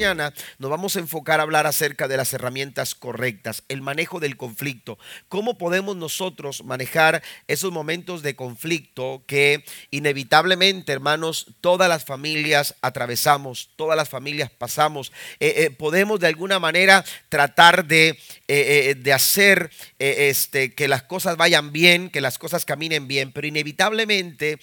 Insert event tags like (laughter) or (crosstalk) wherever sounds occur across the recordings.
nos vamos a enfocar a hablar acerca de las herramientas correctas, el manejo del conflicto, cómo podemos nosotros manejar esos momentos de conflicto que inevitablemente, hermanos, todas las familias atravesamos, todas las familias pasamos. Eh, eh, podemos de alguna manera tratar de, eh, de hacer este, que las cosas vayan bien, que las cosas caminen bien, pero inevitablemente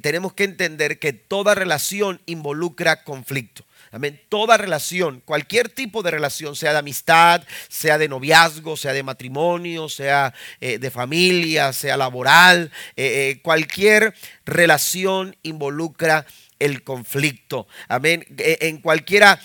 tenemos que entender que toda relación involucra conflicto. Amén. Toda relación, cualquier tipo de relación, sea de amistad, sea de noviazgo, sea de matrimonio, sea eh, de familia, sea laboral, eh, eh, cualquier relación involucra el conflicto. Amén. E, en cualquier eh,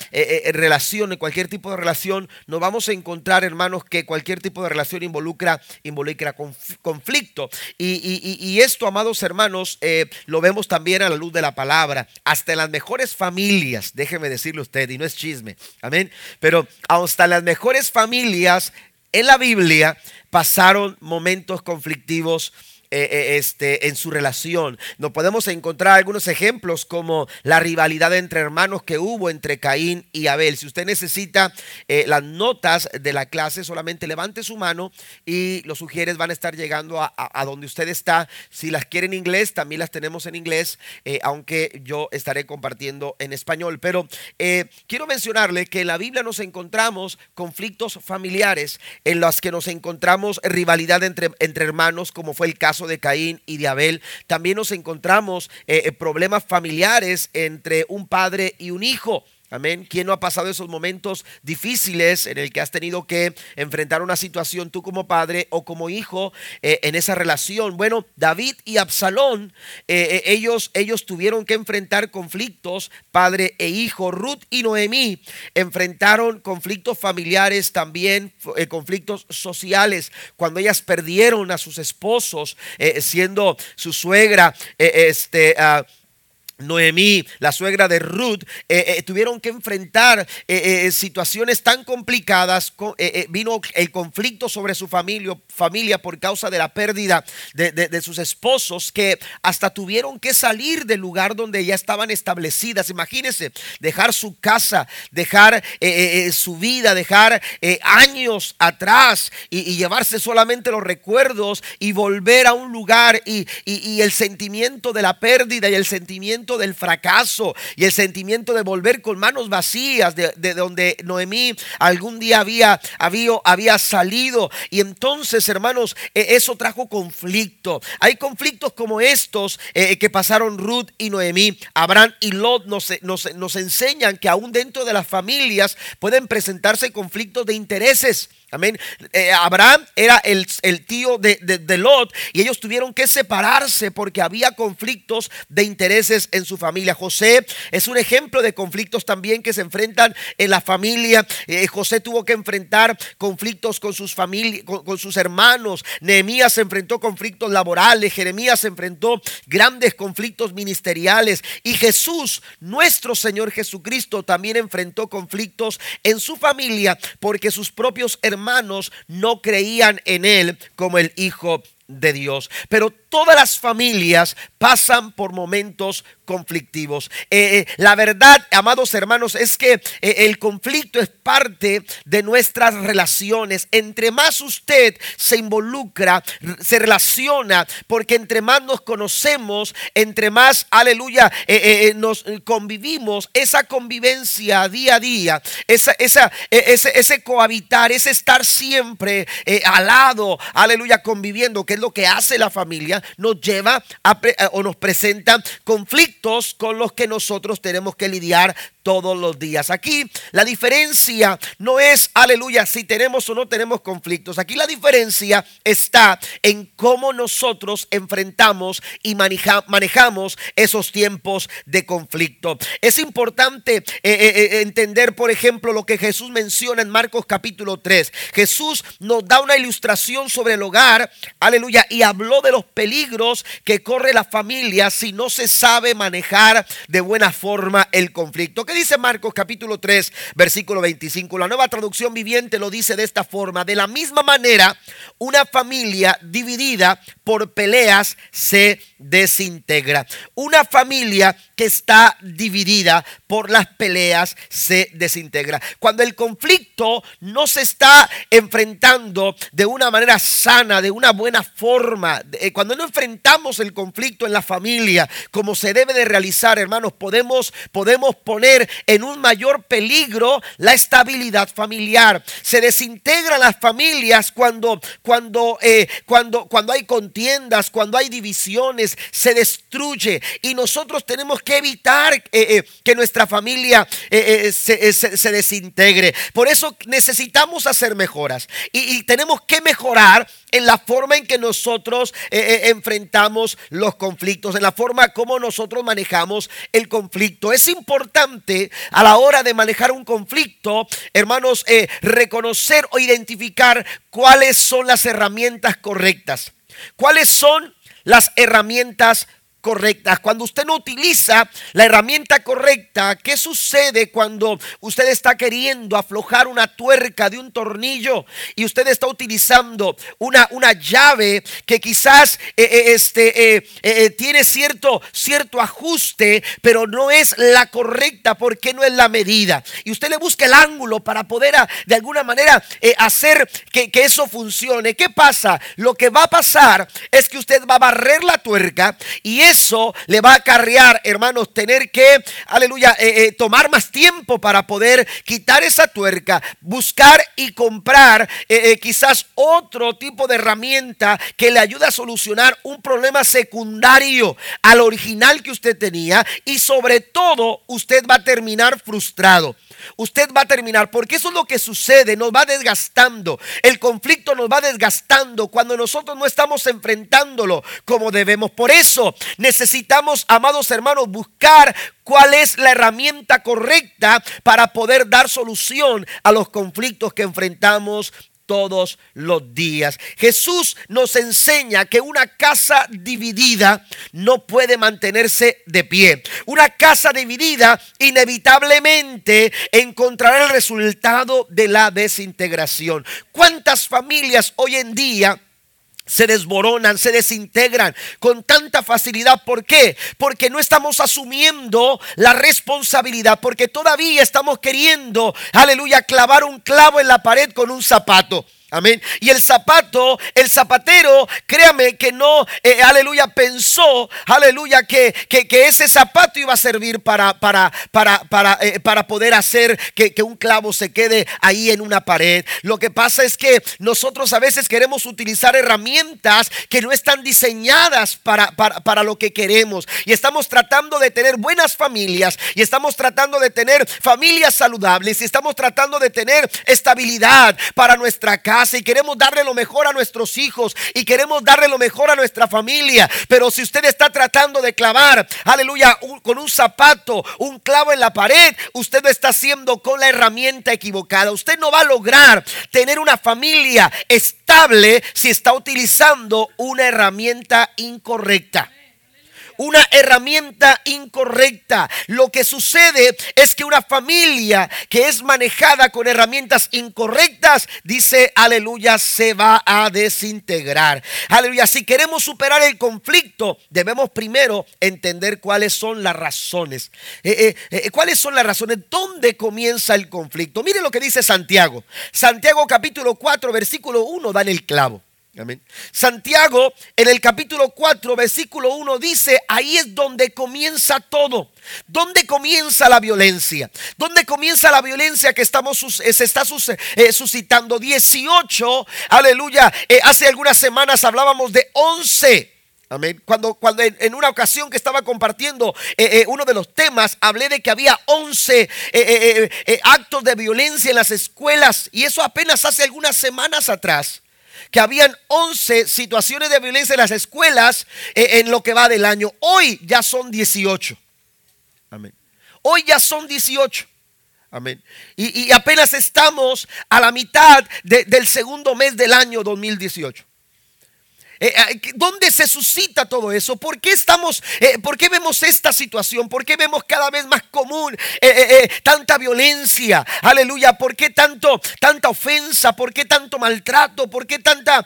eh, relación, en cualquier tipo de relación, nos vamos a encontrar, hermanos, que cualquier tipo de relación involucra, involucra conflicto. Y, esto, amados hermanos, eh, lo vemos también a la luz de la palabra. Hasta en las mejores familias, déjeme decirle usted, y no es chisme. Amén. Pero hasta las mejores familias en la Biblia pasaron momentos conflictivos eh, eh, este, en su relación. Nos podemos encontrar algunos ejemplos como la rivalidad entre hermanos que hubo entre Caín y Abel. Si usted necesita eh, las notas de la clase, solamente levante su mano y los sugieres van a estar llegando a, donde usted está. Si las quiere en inglés, también las tenemos en inglés, aunque yo estaré compartiendo en español. Pero quiero mencionarle que en la Biblia nos encontramos conflictos familiares en los que nos encontramos rivalidad entre, entre hermanos, como fue el caso de Caín y de Abel, también nos encontramos eh, eh, problemas familiares entre un padre y un hijo. Amén. ¿Quién no ha pasado esos momentos difíciles en el que has tenido que enfrentar una situación tú como padre o como hijo eh, en esa relación? Bueno, David y Absalón, eh, eh, ellos, ellos tuvieron que enfrentar conflictos, padre e hijo. Ruth y Noemí enfrentaron conflictos familiares también, conflictos sociales, cuando ellas perdieron a sus esposos, siendo su suegra, este... Uh, Noemí, la suegra de Ruth, eh, eh, tuvieron que enfrentar eh, situaciones tan complicadas. vino el conflicto sobre su familia, por causa de la pérdida de, sus esposos que hasta tuvieron que salir del lugar donde ya estaban establecidas. Imagínense, dejar su casa, dejar su vida, dejar años atrás y, llevarse solamente los recuerdos y volver a un lugar y el sentimiento de la pérdida y el sentimiento del fracaso y el sentimiento de volver con manos vacías de, donde Noemí algún día había, había, había salido. Y entonces, hermanos, e, eso trajo conflicto. Hay conflictos como estos eh, que pasaron Ruth y Noemí. Abraham y Lot nos, nos, nos enseñan que aún dentro de las familias pueden presentarse conflictos de intereses. Amén. Eh, Abraham era el, tío de, Lot y ellos tuvieron que separarse porque había conflictos de intereses en su familia. José es un ejemplo de conflictos también que se enfrentan en la familia. Eh, José tuvo que enfrentar conflictos con sus familias, con, sus hermanos. Nehemías enfrentó conflictos laborales. Jeremías enfrentó grandes conflictos ministeriales. Y Jesús, nuestro Señor Jesucristo, también enfrentó conflictos en su familia porque sus propios hermanos hermanos no creían en él como el Hijo de Dios. Pero todas las familias pasan por momentos conflictivos. Eh, eh, la verdad, amados hermanos, es que eh, el conflicto es parte de nuestras relaciones. Entre más usted se involucra, se relaciona, porque entre más nos conocemos, entre más, aleluya, nos convivimos, esa convivencia día a día, esa, esa, ese, ese cohabitar, ese estar siempre al lado, aleluya, conviviendo, que es lo que hace la familia, nos lleva a, o nos presenta conflictos con los que nosotros tenemos que lidiar todos los días. Aquí la diferencia no es, aleluya, si tenemos o no tenemos conflictos. Aquí la diferencia está en cómo nosotros enfrentamos y manejamos esos tiempos de conflicto. Es importante eh, eh, eh, entender, por ejemplo, lo que Jesús menciona en Marcos capítulo 3. Jesús nos da una ilustración sobre el hogar, aleluya, y habló de los peligros que corre la familia si no se sabe manejar de buena forma el conflicto dice Marcos capítulo 3, versículo 25? La nueva traducción viviente lo dice de esta forma. De la misma manera, una familia dividida por peleas se desintegra. Una familia que está dividida por las peleas se desintegra. Cuando el conflicto no se está enfrentando de una manera sana, de una buena forma, eh, cuando no enfrentamos el conflicto en la familia como se debe de realizar, hermanos, podemos, podemos poner en un mayor peligro la estabilidad familiar. Se desintegran las familias cuando, cuando, eh, cuando, cuando hay contiendas, cuando hay divisiones, se destruye. Y nosotros tenemos que evitar eh, que nuestra familia se, desintegre. Por eso necesitamos hacer mejoras y tenemos que mejorar en la forma en que nosotros eh, eh, enfrentamos los conflictos, en la forma como nosotros manejamos el conflicto. Es importante a la hora de manejar un conflicto, hermanos, eh, reconocer o identificar cuáles son las herramientas correctas. ¿Cuáles son las herramientas correctas. Cuando usted no utiliza la herramienta correcta, ¿qué sucede cuando usted está queriendo aflojar una tuerca de un tornillo y usted está utilizando una, una llave que quizás eh, eh, este, eh, tiene cierto, cierto ajuste, pero no es la correcta porque no es la medida? Y usted le busca el ángulo para poder ah, de alguna manera hacer que, que eso funcione. ¿Qué pasa? Lo que va a pasar es que usted va a barrer la tuerca y eso le va a acarrear, hermanos, tener que, aleluya, eh, eh, tomar más tiempo para poder quitar esa tuerca, buscar y comprar eh, quizás otro tipo de herramienta que le ayude a solucionar un problema secundario al original que usted tenía y sobre todo usted va a terminar frustrado usted va a terminar, porque eso es lo que sucede, nos va desgastando, el conflicto nos va desgastando cuando nosotros no estamos enfrentándolo como debemos. Por eso necesitamos, amados hermanos, buscar cuál es la herramienta correcta para poder dar solución a los conflictos que enfrentamos todos los días. Jesús nos enseña que una casa dividida no puede mantenerse de pie. Una casa dividida inevitablemente encontrará el resultado de la desintegración. ¿Cuántas familias hoy en día se desboronan, se desintegran con tanta facilidad. ¿Por qué? Porque no estamos asumiendo la responsabilidad, porque todavía estamos queriendo, aleluya, clavar un clavo en la pared con un zapato. Amén. Y el zapato, el zapatero, créame que no, eh, aleluya, pensó, aleluya, que, que, ese zapato iba a servir para, para, para, para, eh, para poder hacer que, un clavo se quede ahí en una pared. Lo que pasa es que nosotros a veces queremos utilizar herramientas que no están diseñadas para, para, para lo que queremos. Y estamos tratando de tener buenas familias y estamos tratando de tener familias saludables y estamos tratando de tener estabilidad para nuestra casa y queremos darle lo mejor a nuestros hijos y queremos darle lo mejor a nuestra familia. Pero si usted está tratando de clavar, aleluya, con un zapato, un clavo en la pared, usted lo está haciendo con la herramienta equivocada. Usted no va a lograr tener una familia estable si está utilizando una herramienta incorrecta una herramienta incorrecta. Lo que sucede es que una familia que es manejada con herramientas incorrectas, dice, aleluya, se va a desintegrar. Aleluya, si queremos superar el conflicto, debemos primero entender cuáles son las razones. Eh, eh, eh, ¿Cuáles son las razones? ¿Dónde comienza el conflicto? Mire lo que dice Santiago. Santiago capítulo 4, versículo 1, dan el clavo. Santiago en el capítulo 4, versículo 1 dice, ahí es donde comienza todo. ¿Dónde comienza la violencia? ¿Dónde comienza la violencia que estamos, eh, se está eh, suscitando? 18, aleluya. Eh, hace algunas semanas hablábamos de 11. Amén. Cuando, cuando en, una ocasión que estaba compartiendo uno de los temas, hablé de que había 11 actos de violencia en las escuelas y eso apenas hace algunas semanas atrás que habían 11 situaciones de violencia en las escuelas eh, en lo que va del año. Hoy ya son 18. Amén. Hoy ya son 18. Amén. Y, apenas estamos a la mitad del segundo mes del año 2018. Eh, eh, ¿Dónde se suscita todo eso? ¿Por qué estamos, eh, por qué vemos esta situación? ¿Por qué vemos cada vez más común tanta violencia? Aleluya. ¿Por qué tanto, tanta ofensa? ¿Por qué tanto maltrato? ¿Por qué tanta,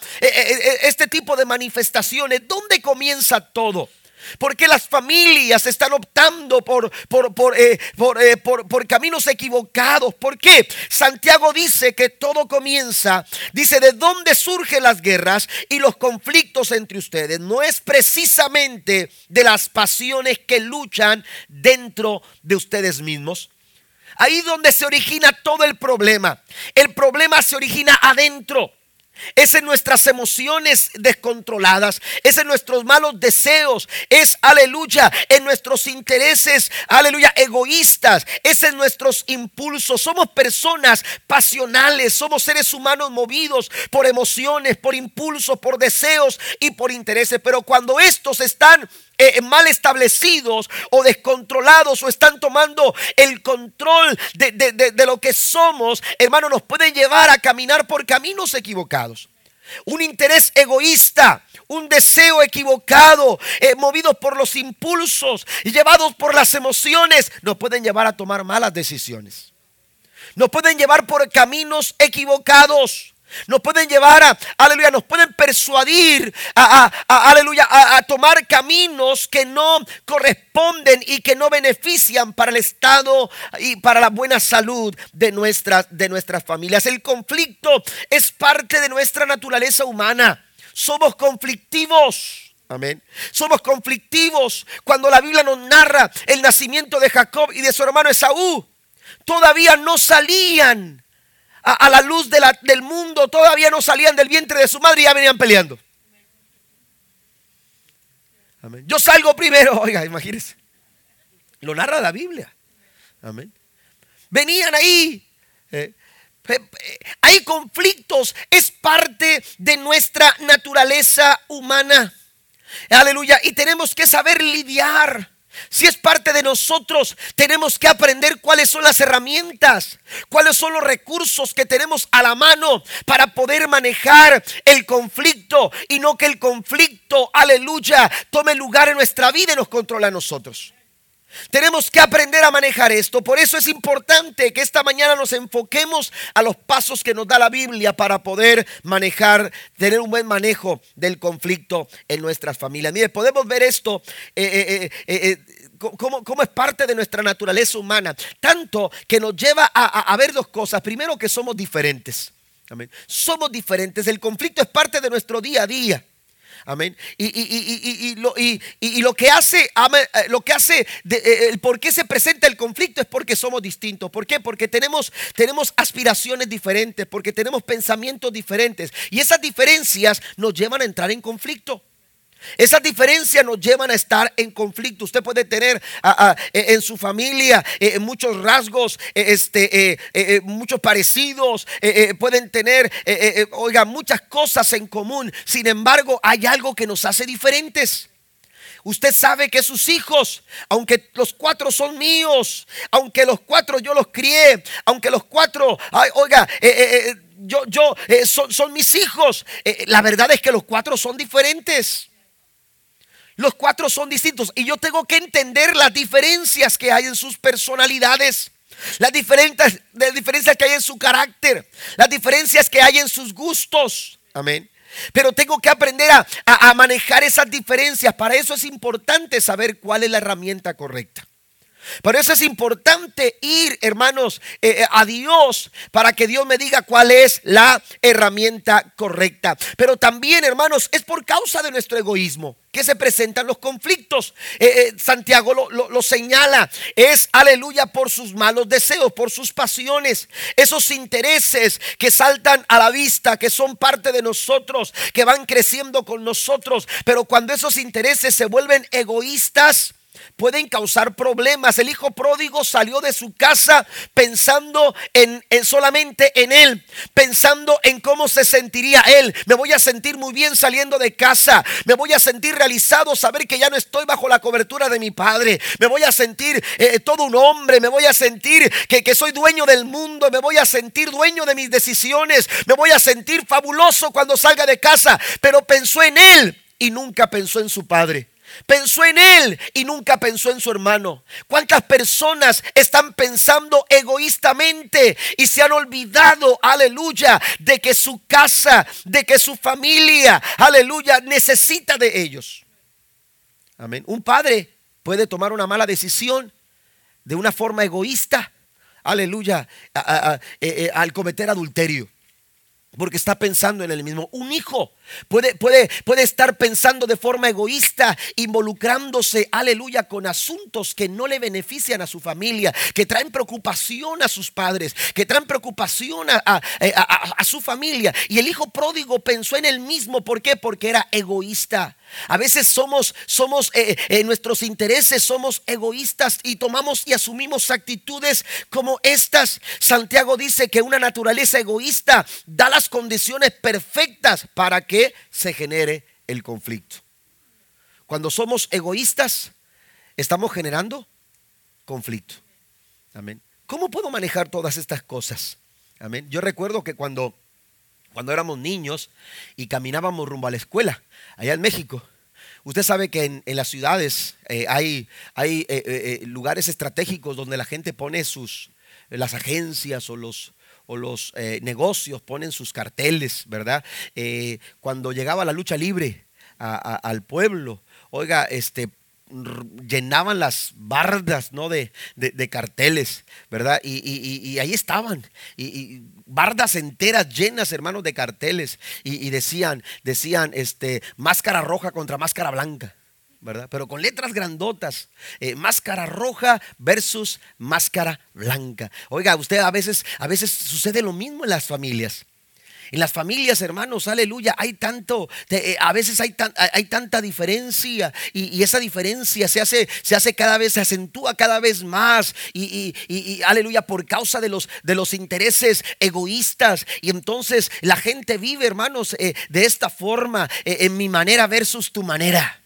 este tipo de manifestaciones? ¿Dónde comienza todo? ¿Por qué las familias están optando por, eh, eh, por, por, caminos equivocados? ¿Por qué? Santiago dice que todo comienza, dice, ¿de dónde surgen las guerras y los conflictos entre ustedes? No es precisamente de las pasiones que luchan dentro de ustedes mismos. Ahí donde se origina todo el problema. El problema se origina adentro. Es en nuestras emociones descontroladas, es en nuestros malos deseos, es, aleluya, en nuestros intereses, aleluya, egoístas, es en nuestros impulsos. Somos personas pasionales, somos seres humanos movidos por emociones, por impulsos, por deseos y por intereses. Pero cuando estos están eh, mal establecidos o descontrolados o están tomando el control de, de, lo que somos, hermano, nos pueden llevar a caminar por caminos equivocados. Un interés egoísta, un deseo equivocado, eh, movidos por los impulsos y llevados por las emociones, nos pueden llevar a tomar malas decisiones. Nos pueden llevar por caminos equivocados. Nos pueden llevar a, aleluya, nos pueden persuadir a, aleluya, a, tomar caminos que no corresponden y que no benefician para el Estado y para la buena salud de nuestras, de nuestras familias. El conflicto es parte de nuestra naturaleza humana. Somos conflictivos. Amén. Somos conflictivos cuando la Biblia nos narra el nacimiento de Jacob y de su hermano Esaú. Todavía no salían a, la luz del mundo, todavía no salían del vientre de su madre y ya venían peleando. Yo salgo primero, (laughs) oiga, imagínense. Lo narra la Biblia. Amén. Venían ahí. Eh, hay conflictos, es parte de nuestra naturaleza humana. Aleluya. Y tenemos que saber lidiar si es parte de nosotros, tenemos que aprender cuáles son las herramientas, cuáles son los recursos que tenemos a la mano para poder manejar el conflicto y no que el conflicto, aleluya, tome lugar en nuestra vida y nos controle a nosotros. Tenemos que aprender a manejar esto. Por eso es importante que esta mañana nos enfoquemos a los pasos que nos da la Biblia para poder manejar, tener un buen manejo del conflicto en nuestras familias. Mire, podemos ver esto. Eh, eh, eh, como, es parte de nuestra naturaleza humana, tanto que nos lleva a, ver dos cosas. Primero, que somos diferentes. Somos diferentes. El conflicto es parte de nuestro día a día. Amén. Y, y, lo, lo, que hace, eh, lo que hace, eh, el por qué se presenta el conflicto es porque somos distintos. ¿Por qué? Porque tenemos, tenemos aspiraciones diferentes, porque tenemos pensamientos diferentes. Y esas diferencias nos llevan a entrar en conflicto. Esas diferencias nos llevan a estar en conflicto. Usted puede tener e, en su familia eh, muchos rasgos, eh, este, eh, muchos parecidos, pueden tener, oiga, muchas cosas en común. Sin embargo, hay algo que nos hace diferentes. Usted sabe que sus hijos, aunque los cuatro son míos, aunque los cuatro yo los crié, aunque los cuatro, oiga, yo, yo son, son, mis hijos, la verdad es que los cuatro son diferentes. Los cuatro son distintos y yo tengo que entender las diferencias que hay en sus personalidades. Las diferencias, las diferencias que hay en su carácter, las diferencias que hay en sus gustos. Amén. Pero tengo que aprender a, a, manejar esas diferencias. Para eso es importante saber cuál es la herramienta correcta. Por eso es importante ir, hermanos, eh, eh, a Dios para que Dios me diga cuál es la herramienta correcta. Pero también, hermanos, es por causa de nuestro egoísmo que se presentan los conflictos. Eh, Santiago lo, lo, señala. Es, aleluya, por sus malos deseos, por sus pasiones, esos intereses que saltan a la vista, que son parte de nosotros, que van creciendo con nosotros. Pero cuando esos intereses se vuelven egoístas, pueden causar problemas. El hijo pródigo salió de su casa pensando en, solamente en él, pensando en cómo se sentiría él. Me voy a sentir muy bien saliendo de casa, me voy a sentir realizado saber que ya no estoy bajo la cobertura de mi padre, me voy a sentir eh, todo un hombre, me voy a sentir que, que soy dueño del mundo, me voy a sentir dueño de mis decisiones, me voy a sentir fabuloso cuando salga de casa, pero pensó en él y nunca pensó en su padre. Pensó en él y nunca pensó en su hermano. ¿Cuántas personas están pensando egoístamente y se han olvidado, aleluya, de que su casa, de que su familia, aleluya, necesita de ellos? Amén. Un padre puede tomar una mala decisión de una forma egoísta, aleluya, eh, eh, al cometer adulterio porque está pensando en el mismo. Un hijo puede, puede, puede estar pensando de forma egoísta, involucrándose, aleluya, con asuntos que no le benefician a su familia, que traen preocupación a sus padres, que traen preocupación a, a su familia. Y el hijo pródigo pensó en el mismo. ¿Por qué? Porque era egoísta. A veces somos, somos eh, eh, nuestros intereses, somos egoístas y tomamos y asumimos actitudes como estas. Santiago dice que una naturaleza egoísta da las condiciones perfectas para que se genere el conflicto. Cuando somos egoístas, estamos generando conflicto. Amén. ¿Cómo puedo manejar todas estas cosas? Amén. Yo recuerdo que cuando cuando éramos niños y caminábamos rumbo a la escuela, allá en México. Usted sabe que en, las ciudades eh, hay, hay eh, eh, lugares estratégicos donde la gente pone sus, las agencias o los, o los negocios ponen sus carteles, ¿verdad? cuando llegaba la lucha libre al pueblo, oiga, este, llenaban las bardas ¿no? de, carteles, ¿verdad? Y, ahí estaban, y, bardas enteras llenas, hermanos, de carteles, y, decían, decían, este, máscara roja contra máscara blanca. ¿Verdad? Pero con letras grandotas, eh, máscara roja versus máscara blanca. Oiga, usted a veces, a veces sucede lo mismo en las familias. En las familias, hermanos, aleluya, hay tanto, eh, a veces hay, hay tanta diferencia y, esa diferencia se hace, se hace cada vez, se acentúa cada vez más y, aleluya, por causa de los, de los intereses egoístas. Y entonces la gente vive, hermanos, eh, de esta forma, en mi manera versus tu manera.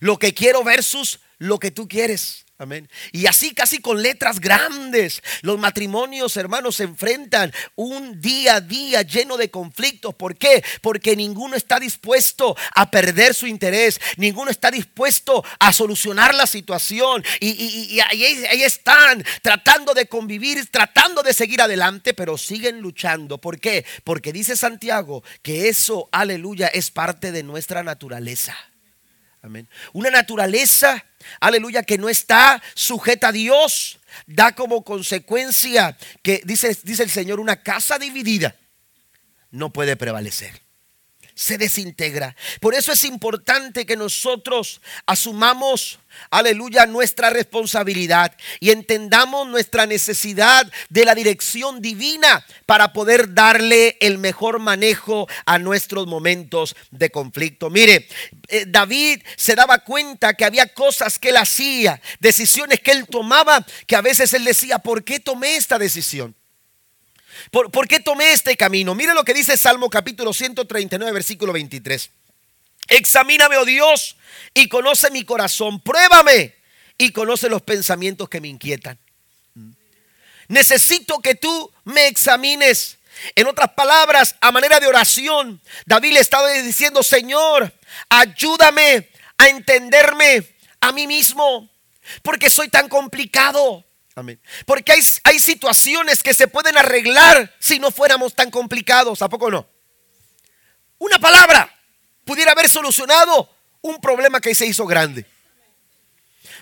Lo que quiero versus lo que tú quieres. Amén. Y así casi con letras grandes, los matrimonios, hermanos, se enfrentan un día a día lleno de conflictos. ¿Por qué? Porque ninguno está dispuesto a perder su interés, ninguno está dispuesto a solucionar la situación. Y, ahí, ahí, están tratando de convivir, tratando de seguir adelante, pero siguen luchando. ¿Por qué? Porque dice Santiago que eso, aleluya, es parte de nuestra naturaleza. Amén. Una naturaleza aleluya, que no está sujeta a Dios, da como consecuencia que, dice, dice el Señor, una casa dividida no puede prevalecer se desintegra. Por eso es importante que nosotros asumamos, aleluya, nuestra responsabilidad y entendamos nuestra necesidad de la dirección divina para poder darle el mejor manejo a nuestros momentos de conflicto. Mire, eh, David se daba cuenta que había cosas que él hacía, decisiones que él tomaba, que a veces él decía, ¿por qué tomé esta decisión? ¿Por, qué tomé este camino? Mire lo que dice Salmo capítulo 139, versículo 23. Examíname, oh Dios, y conoce mi corazón. Pruébame y conoce los pensamientos que me inquietan. Necesito que tú me examines. En otras palabras, a manera de oración, David le estaba diciendo, Señor, ayúdame a entenderme a mí mismo, porque soy tan complicado. Porque hay, hay situaciones que se pueden arreglar si no fuéramos tan complicados. ¿A poco no? Una palabra pudiera haber solucionado un problema que se hizo grande.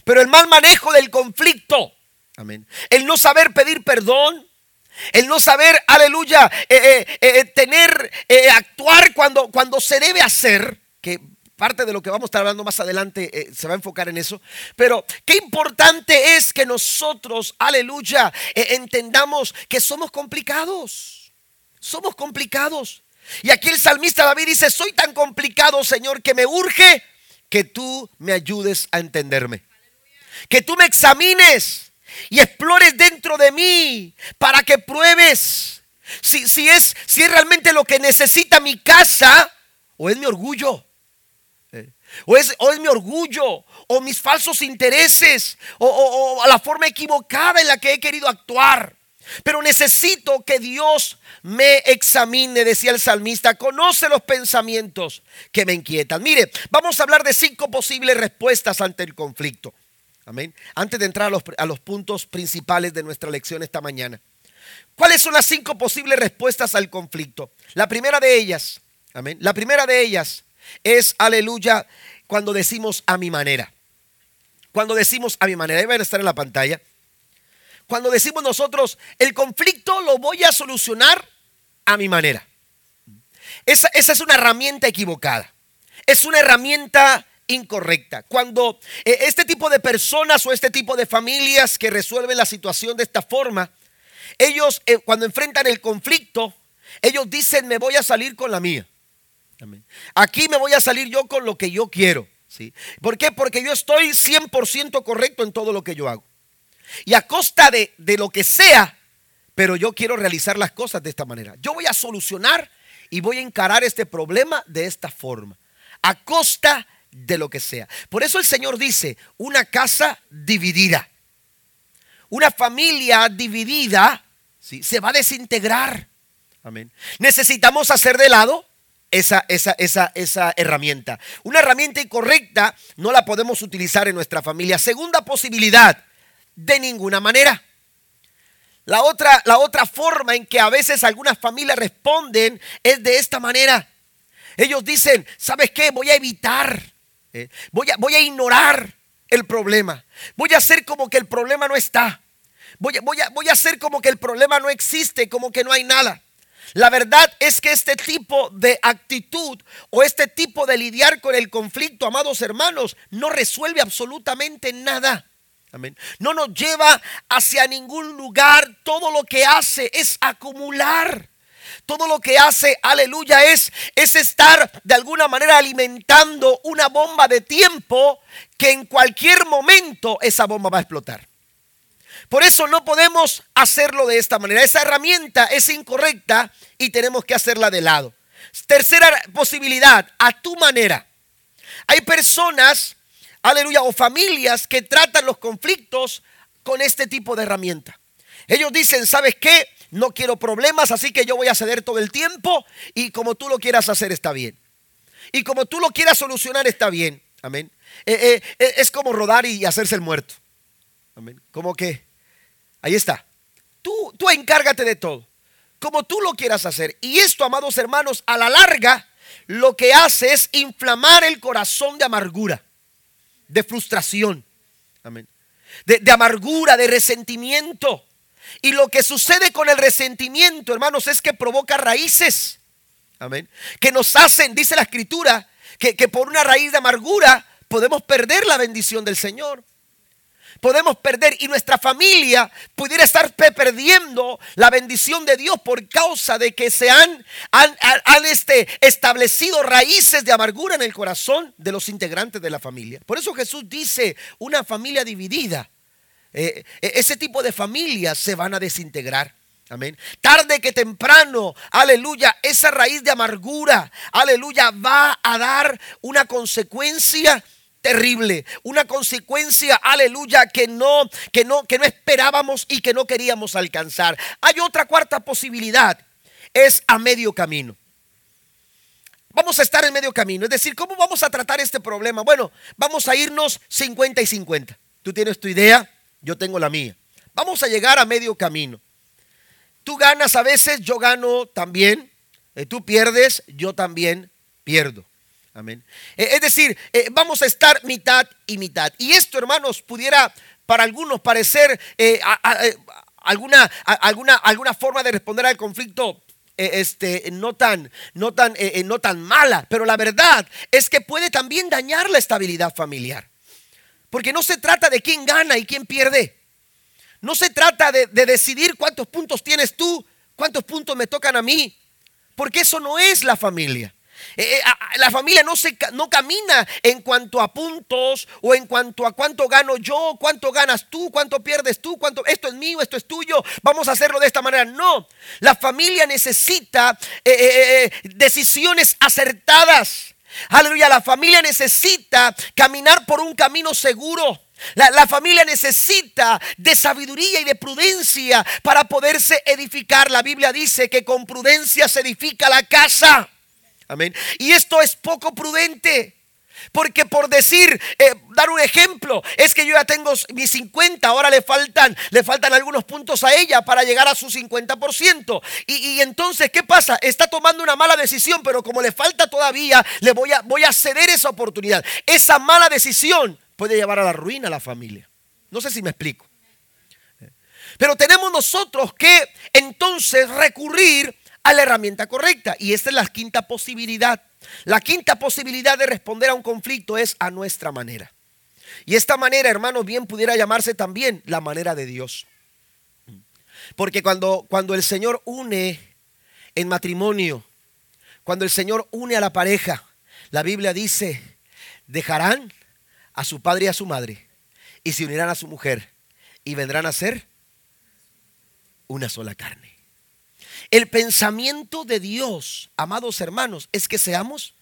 Pero el mal manejo del conflicto, amén. El no saber pedir perdón, el no saber, aleluya, eh, eh, eh, tener, actuar cuando, cuando se debe hacer, que parte de lo que vamos a estar hablando más adelante eh, se va a enfocar en eso. Pero qué importante es que nosotros, aleluya, eh, entendamos que somos complicados. Somos complicados. Y aquí el salmista David dice, soy tan complicado, Señor, que me urge que tú me ayudes a entenderme. que tú me examines y explores dentro de mí para que pruebes si, si, es, si es realmente lo que necesita mi casa o es mi orgullo. Eh, o es, o es, mi orgullo, o mis falsos intereses, o, o la forma equivocada en la que he querido actuar. Pero necesito que Dios me examine, decía el salmista, conoce los pensamientos que me inquietan. Mire, vamos a hablar de cinco posibles respuestas ante el conflicto. Amén. Antes de entrar a los, puntos principales de nuestra lección esta mañana. ¿Cuáles son las cinco posibles respuestas al conflicto? La primera de ellas, amén. La primera de ellas es, aleluya, cuando decimos a mi manera. Cuando decimos a mi manera, ahí van a estar en la pantalla. Cuando decimos nosotros, el conflicto lo voy a solucionar a mi manera. Esa, esa es una herramienta equivocada. Es una herramienta incorrecta. Cuando eh, este tipo de personas o este tipo de familias que resuelven la situación de esta forma, ellos eh, cuando enfrentan el conflicto, ellos dicen, me voy a salir con la mía. Aquí me voy a salir yo con lo que yo quiero. ¿sí? ¿Por qué? Porque yo estoy 100% correcto en todo lo que yo hago. Y a costa de, de lo que sea, pero yo quiero realizar las cosas de esta manera. Yo voy a solucionar y voy a encarar este problema de esta forma. A costa de lo que sea. Por eso el Señor dice, una casa dividida, una familia dividida, ¿sí? se va a desintegrar. Amén. Necesitamos hacer de lado esa, esa, esa, esa herramienta. Una herramienta incorrecta no la podemos utilizar en nuestra familia. Segunda posibilidad, de ninguna manera. La otra, la otra forma en que a veces algunas familias responden es de esta manera. Ellos dicen, ¿sabes qué? Voy a evitar eh, voy, a, voy a ignorar el problema. Voy a hacer como que el problema no está. Voy a, voy, a, voy a hacer como que el problema no existe, como que no hay nada. La verdad es que este tipo de actitud o este tipo de lidiar con el conflicto, amados hermanos, no resuelve absolutamente nada. Amén. No nos lleva hacia ningún lugar. Todo lo que hace es acumular todo lo que hace, aleluya, es, es estar de alguna manera alimentando una bomba de tiempo que en cualquier momento esa bomba va a explotar. Por eso no podemos hacerlo de esta manera. Esa herramienta es incorrecta y tenemos que hacerla de lado. Tercera posibilidad, a tu manera. Hay personas, aleluya, o familias que tratan los conflictos con este tipo de herramienta. Ellos dicen, ¿sabes qué? no quiero problemas, así que yo voy a ceder todo el tiempo y como tú lo quieras hacer está bien. Y como tú lo quieras solucionar está bien. Amén. Eh, eh, eh, es como rodar y hacerse el muerto. Amén. Como que, ahí está. Tú, tú encárgate de todo. Como tú lo quieras hacer. Y esto, amados hermanos, a la larga, lo que hace es inflamar el corazón de amargura, de frustración. Amén. De, de amargura, de resentimiento. Y lo que sucede con el resentimiento, hermanos, es que provoca raíces. Amén. Que nos hacen, dice la escritura, que, por una raíz de amargura podemos perder la bendición del Señor. Podemos perder y nuestra familia pudiera estar perdiendo la bendición de Dios por causa de que se han, han, este, establecido raíces de amargura en el corazón de los integrantes de la familia. Por eso Jesús dice, una familia dividida eh, eh, ese tipo de familias se van a desintegrar. Amén. Tarde que temprano, aleluya, esa raíz de amargura, aleluya, va a dar una consecuencia terrible, una consecuencia, aleluya, que no, que no, que no esperábamos y que no queríamos alcanzar. Hay otra cuarta posibilidad, es a medio camino. Vamos a estar en medio camino, es decir, ¿cómo vamos a tratar este problema? Bueno, vamos a irnos 50 y 50. ¿Tú tienes tu idea? yo tengo la mía. Vamos a llegar a medio camino. Tú ganas a veces, yo gano también. Eh, tú pierdes, yo también pierdo. Amén. Eh, es decir, eh, vamos a estar mitad y mitad. Y esto, hermanos, pudiera para algunos parecer alguna, alguna, alguna forma de responder al conflicto este, no, tan, no, tan, no tan mala, pero la verdad es que puede también dañar la estabilidad familiar. Porque no se trata de quién gana y quién pierde. No se trata de, decidir cuántos puntos tienes tú, cuántos puntos me tocan a mí. Porque eso no es la familia. Eh, eh, la familia no, se, no camina en cuanto a puntos o en cuanto a cuánto gano yo, cuánto ganas tú, cuánto pierdes tú, cuánto esto es mío, esto es tuyo, vamos a hacerlo de esta manera. No, la familia necesita eh, decisiones acertadas. Aleluya, la familia necesita caminar por un camino seguro. La, la, familia necesita de sabiduría y de prudencia para poderse edificar. La Biblia dice que con prudencia se edifica la casa. Amén. Y esto es poco prudente. Porque por decir, eh, dar un ejemplo, es que yo ya tengo mis 50, ahora le faltan, le faltan algunos puntos a ella para llegar a su 50%. Y, y entonces, ¿qué pasa? Está tomando una mala decisión, pero como le falta todavía, le voy a, voy a ceder esa oportunidad. Esa mala decisión puede llevar a la ruina a la familia. No sé si me explico. Pero tenemos nosotros que entonces recurrir a la herramienta correcta. Y esta es la quinta posibilidad. La quinta posibilidad de responder a un conflicto es a nuestra manera. Y esta manera, hermanos, bien pudiera llamarse también la manera de Dios. Porque cuando, cuando el Señor une en matrimonio, cuando el Señor une a la pareja, la Biblia dice, dejarán a su padre y a su madre y se unirán a su mujer y vendrán a ser una sola carne. El pensamiento de Dios, amados hermanos, es que seamos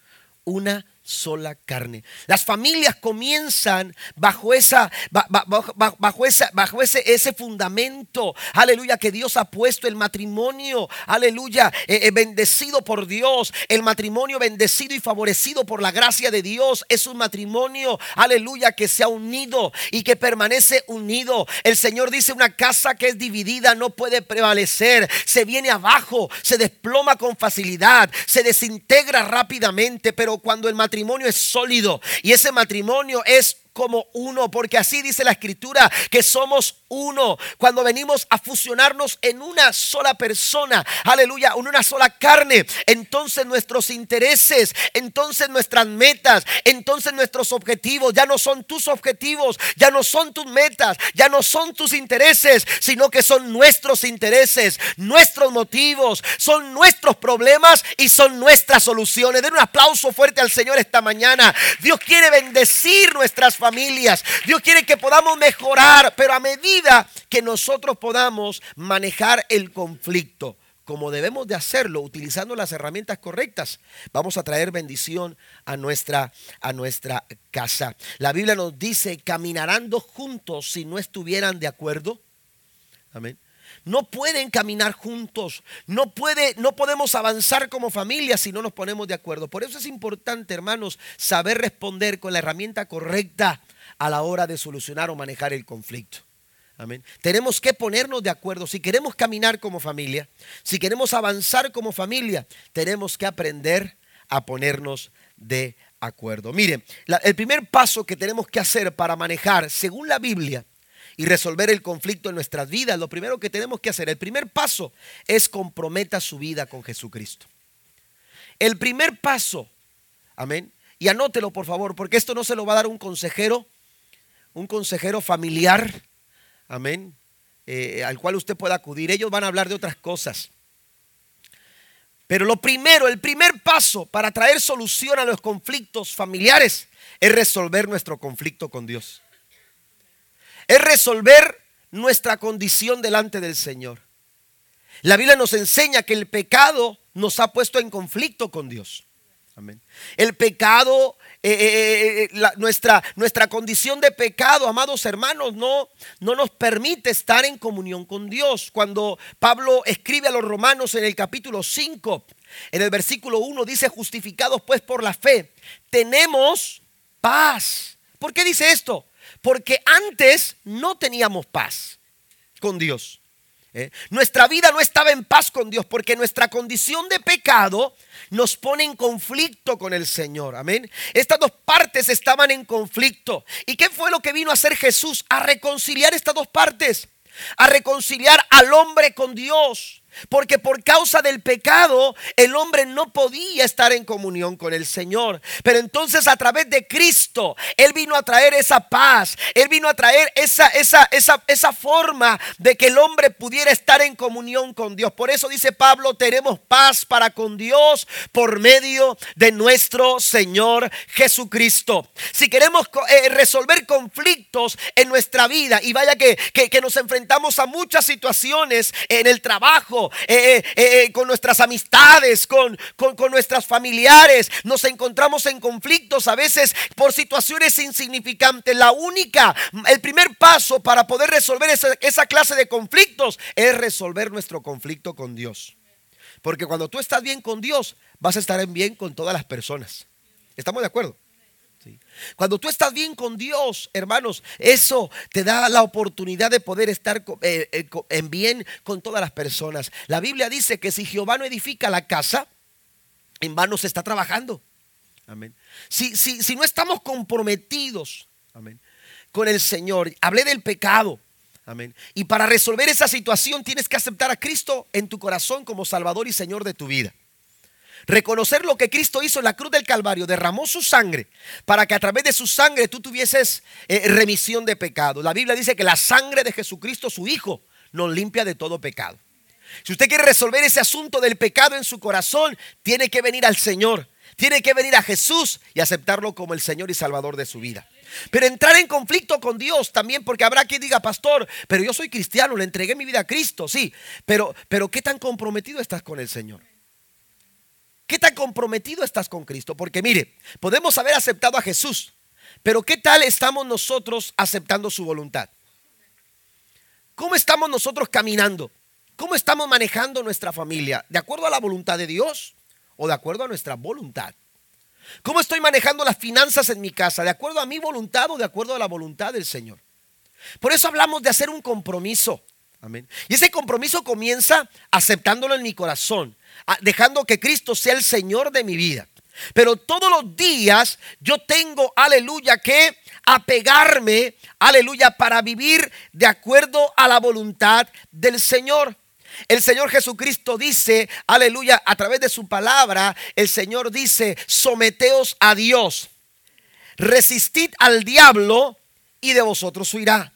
una sola carne. Las familias comienzan bajo esa bajo, esa, bajo ese, ese fundamento, aleluya, que Dios ha puesto el matrimonio, aleluya, eh, eh, bendecido por Dios, el matrimonio bendecido y favorecido por la gracia de Dios es un matrimonio, aleluya, que se ha unido y que permanece unido. El Señor dice una casa que es dividida no puede prevalecer, se viene abajo, se desploma con facilidad, se desintegra rápidamente, pero cuando el matrimonio matrimonio es sólido y ese matrimonio es como uno, porque así dice la escritura, que somos uno. Cuando venimos a fusionarnos en una sola persona, aleluya, en una sola carne, entonces nuestros intereses, entonces nuestras metas, entonces nuestros objetivos ya no son tus objetivos, ya no son tus metas, ya no son tus intereses, sino que son nuestros intereses, nuestros motivos, son nuestros problemas y son nuestras soluciones. Den un aplauso fuerte al Señor esta mañana. Dios quiere bendecir nuestras familias. Dios quiere que podamos mejorar, pero a medida que nosotros podamos manejar el conflicto como debemos de hacerlo utilizando las herramientas correctas, vamos a traer bendición a nuestra, a nuestra casa. La Biblia nos dice, caminarán dos juntos si no estuvieran de acuerdo. Amén. No pueden caminar juntos. No, puede, no podemos avanzar como familia si no nos ponemos de acuerdo. Por eso es importante, hermanos, saber responder con la herramienta correcta a la hora de solucionar o manejar el conflicto. Amén. Tenemos que ponernos de acuerdo. Si queremos caminar como familia, si queremos avanzar como familia, tenemos que aprender a ponernos de acuerdo. Miren, el primer paso que tenemos que hacer para manejar, según la Biblia, y resolver el conflicto en nuestras vidas, lo primero que tenemos que hacer, el primer paso es comprometa su vida con Jesucristo. El primer paso, amén, y anótelo por favor, porque esto no se lo va a dar un consejero, un consejero familiar, amén, eh, al cual usted pueda acudir. Ellos van a hablar de otras cosas. Pero lo primero, el primer paso para traer solución a los conflictos familiares es resolver nuestro conflicto con Dios es resolver nuestra condición delante del Señor. La Biblia nos enseña que el pecado nos ha puesto en conflicto con Dios. Amén. El pecado, eh, eh, eh, nuestra, nuestra condición de pecado, amados hermanos, no, no nos permite estar en comunión con Dios. Cuando Pablo escribe a los romanos en el capítulo 5, en el versículo 1 dice, justificados pues por la fe, tenemos paz. ¿Por qué dice esto? Porque antes no teníamos paz con Dios. ¿eh? Nuestra vida no estaba en paz con Dios porque nuestra condición de pecado nos pone en conflicto con el Señor. Amén. Estas dos partes estaban en conflicto. ¿Y qué fue lo que vino a hacer Jesús? A reconciliar estas dos partes. A reconciliar al hombre con Dios. Porque por causa del pecado el hombre no podía estar en comunión con el Señor. Pero entonces a través de Cristo, Él vino a traer esa paz. Él vino a traer esa, esa, esa, esa forma de que el hombre pudiera estar en comunión con Dios. Por eso dice Pablo, tenemos paz para con Dios por medio de nuestro Señor Jesucristo. Si queremos eh, resolver conflictos en nuestra vida, y vaya que, que nos enfrentamos a muchas situaciones en el trabajo, eh, eh, eh, con nuestras amistades, con, con, nuestras familiares. Nos encontramos en conflictos a veces por situaciones insignificantes. La única, el primer paso para poder resolver esa, esa clase de conflictos es resolver nuestro conflicto con Dios. Porque cuando tú estás bien con Dios, vas a estar bien con todas las personas. ¿Estamos de acuerdo? Cuando tú estás bien con Dios, hermanos, eso te da la oportunidad de poder estar eh, eh, en bien con todas las personas. La Biblia dice que si Jehová no edifica la casa, en vano se está trabajando. Amén. Si, si, si no estamos comprometidos amén, con el Señor, hablé del pecado. Amén. Y para resolver esa situación tienes que aceptar a Cristo en tu corazón como Salvador y Señor de tu vida. Reconocer lo que Cristo hizo en la cruz del Calvario, derramó su sangre para que a través de su sangre tú tuvieses eh, remisión de pecado. La Biblia dice que la sangre de Jesucristo, su Hijo, nos limpia de todo pecado. Si usted quiere resolver ese asunto del pecado en su corazón, tiene que venir al Señor, tiene que venir a Jesús y aceptarlo como el Señor y Salvador de su vida. Pero entrar en conflicto con Dios también, porque habrá quien diga, pastor, pero yo soy cristiano, le entregué mi vida a Cristo, sí, pero, pero ¿qué tan comprometido estás con el Señor? ¿Qué tan comprometido estás con Cristo? Porque mire, podemos haber aceptado a Jesús, pero ¿qué tal estamos nosotros aceptando su voluntad? ¿Cómo estamos nosotros caminando? ¿Cómo estamos manejando nuestra familia? ¿De acuerdo a la voluntad de Dios o de acuerdo a nuestra voluntad? ¿Cómo estoy manejando las finanzas en mi casa? ¿De acuerdo a mi voluntad o de acuerdo a la voluntad del Señor? Por eso hablamos de hacer un compromiso. Amén. Y ese compromiso comienza aceptándolo en mi corazón, dejando que Cristo sea el Señor de mi vida. Pero todos los días yo tengo, aleluya, que apegarme, aleluya, para vivir de acuerdo a la voluntad del Señor. El Señor Jesucristo dice, aleluya, a través de su palabra, el Señor dice, someteos a Dios, resistid al diablo y de vosotros huirá.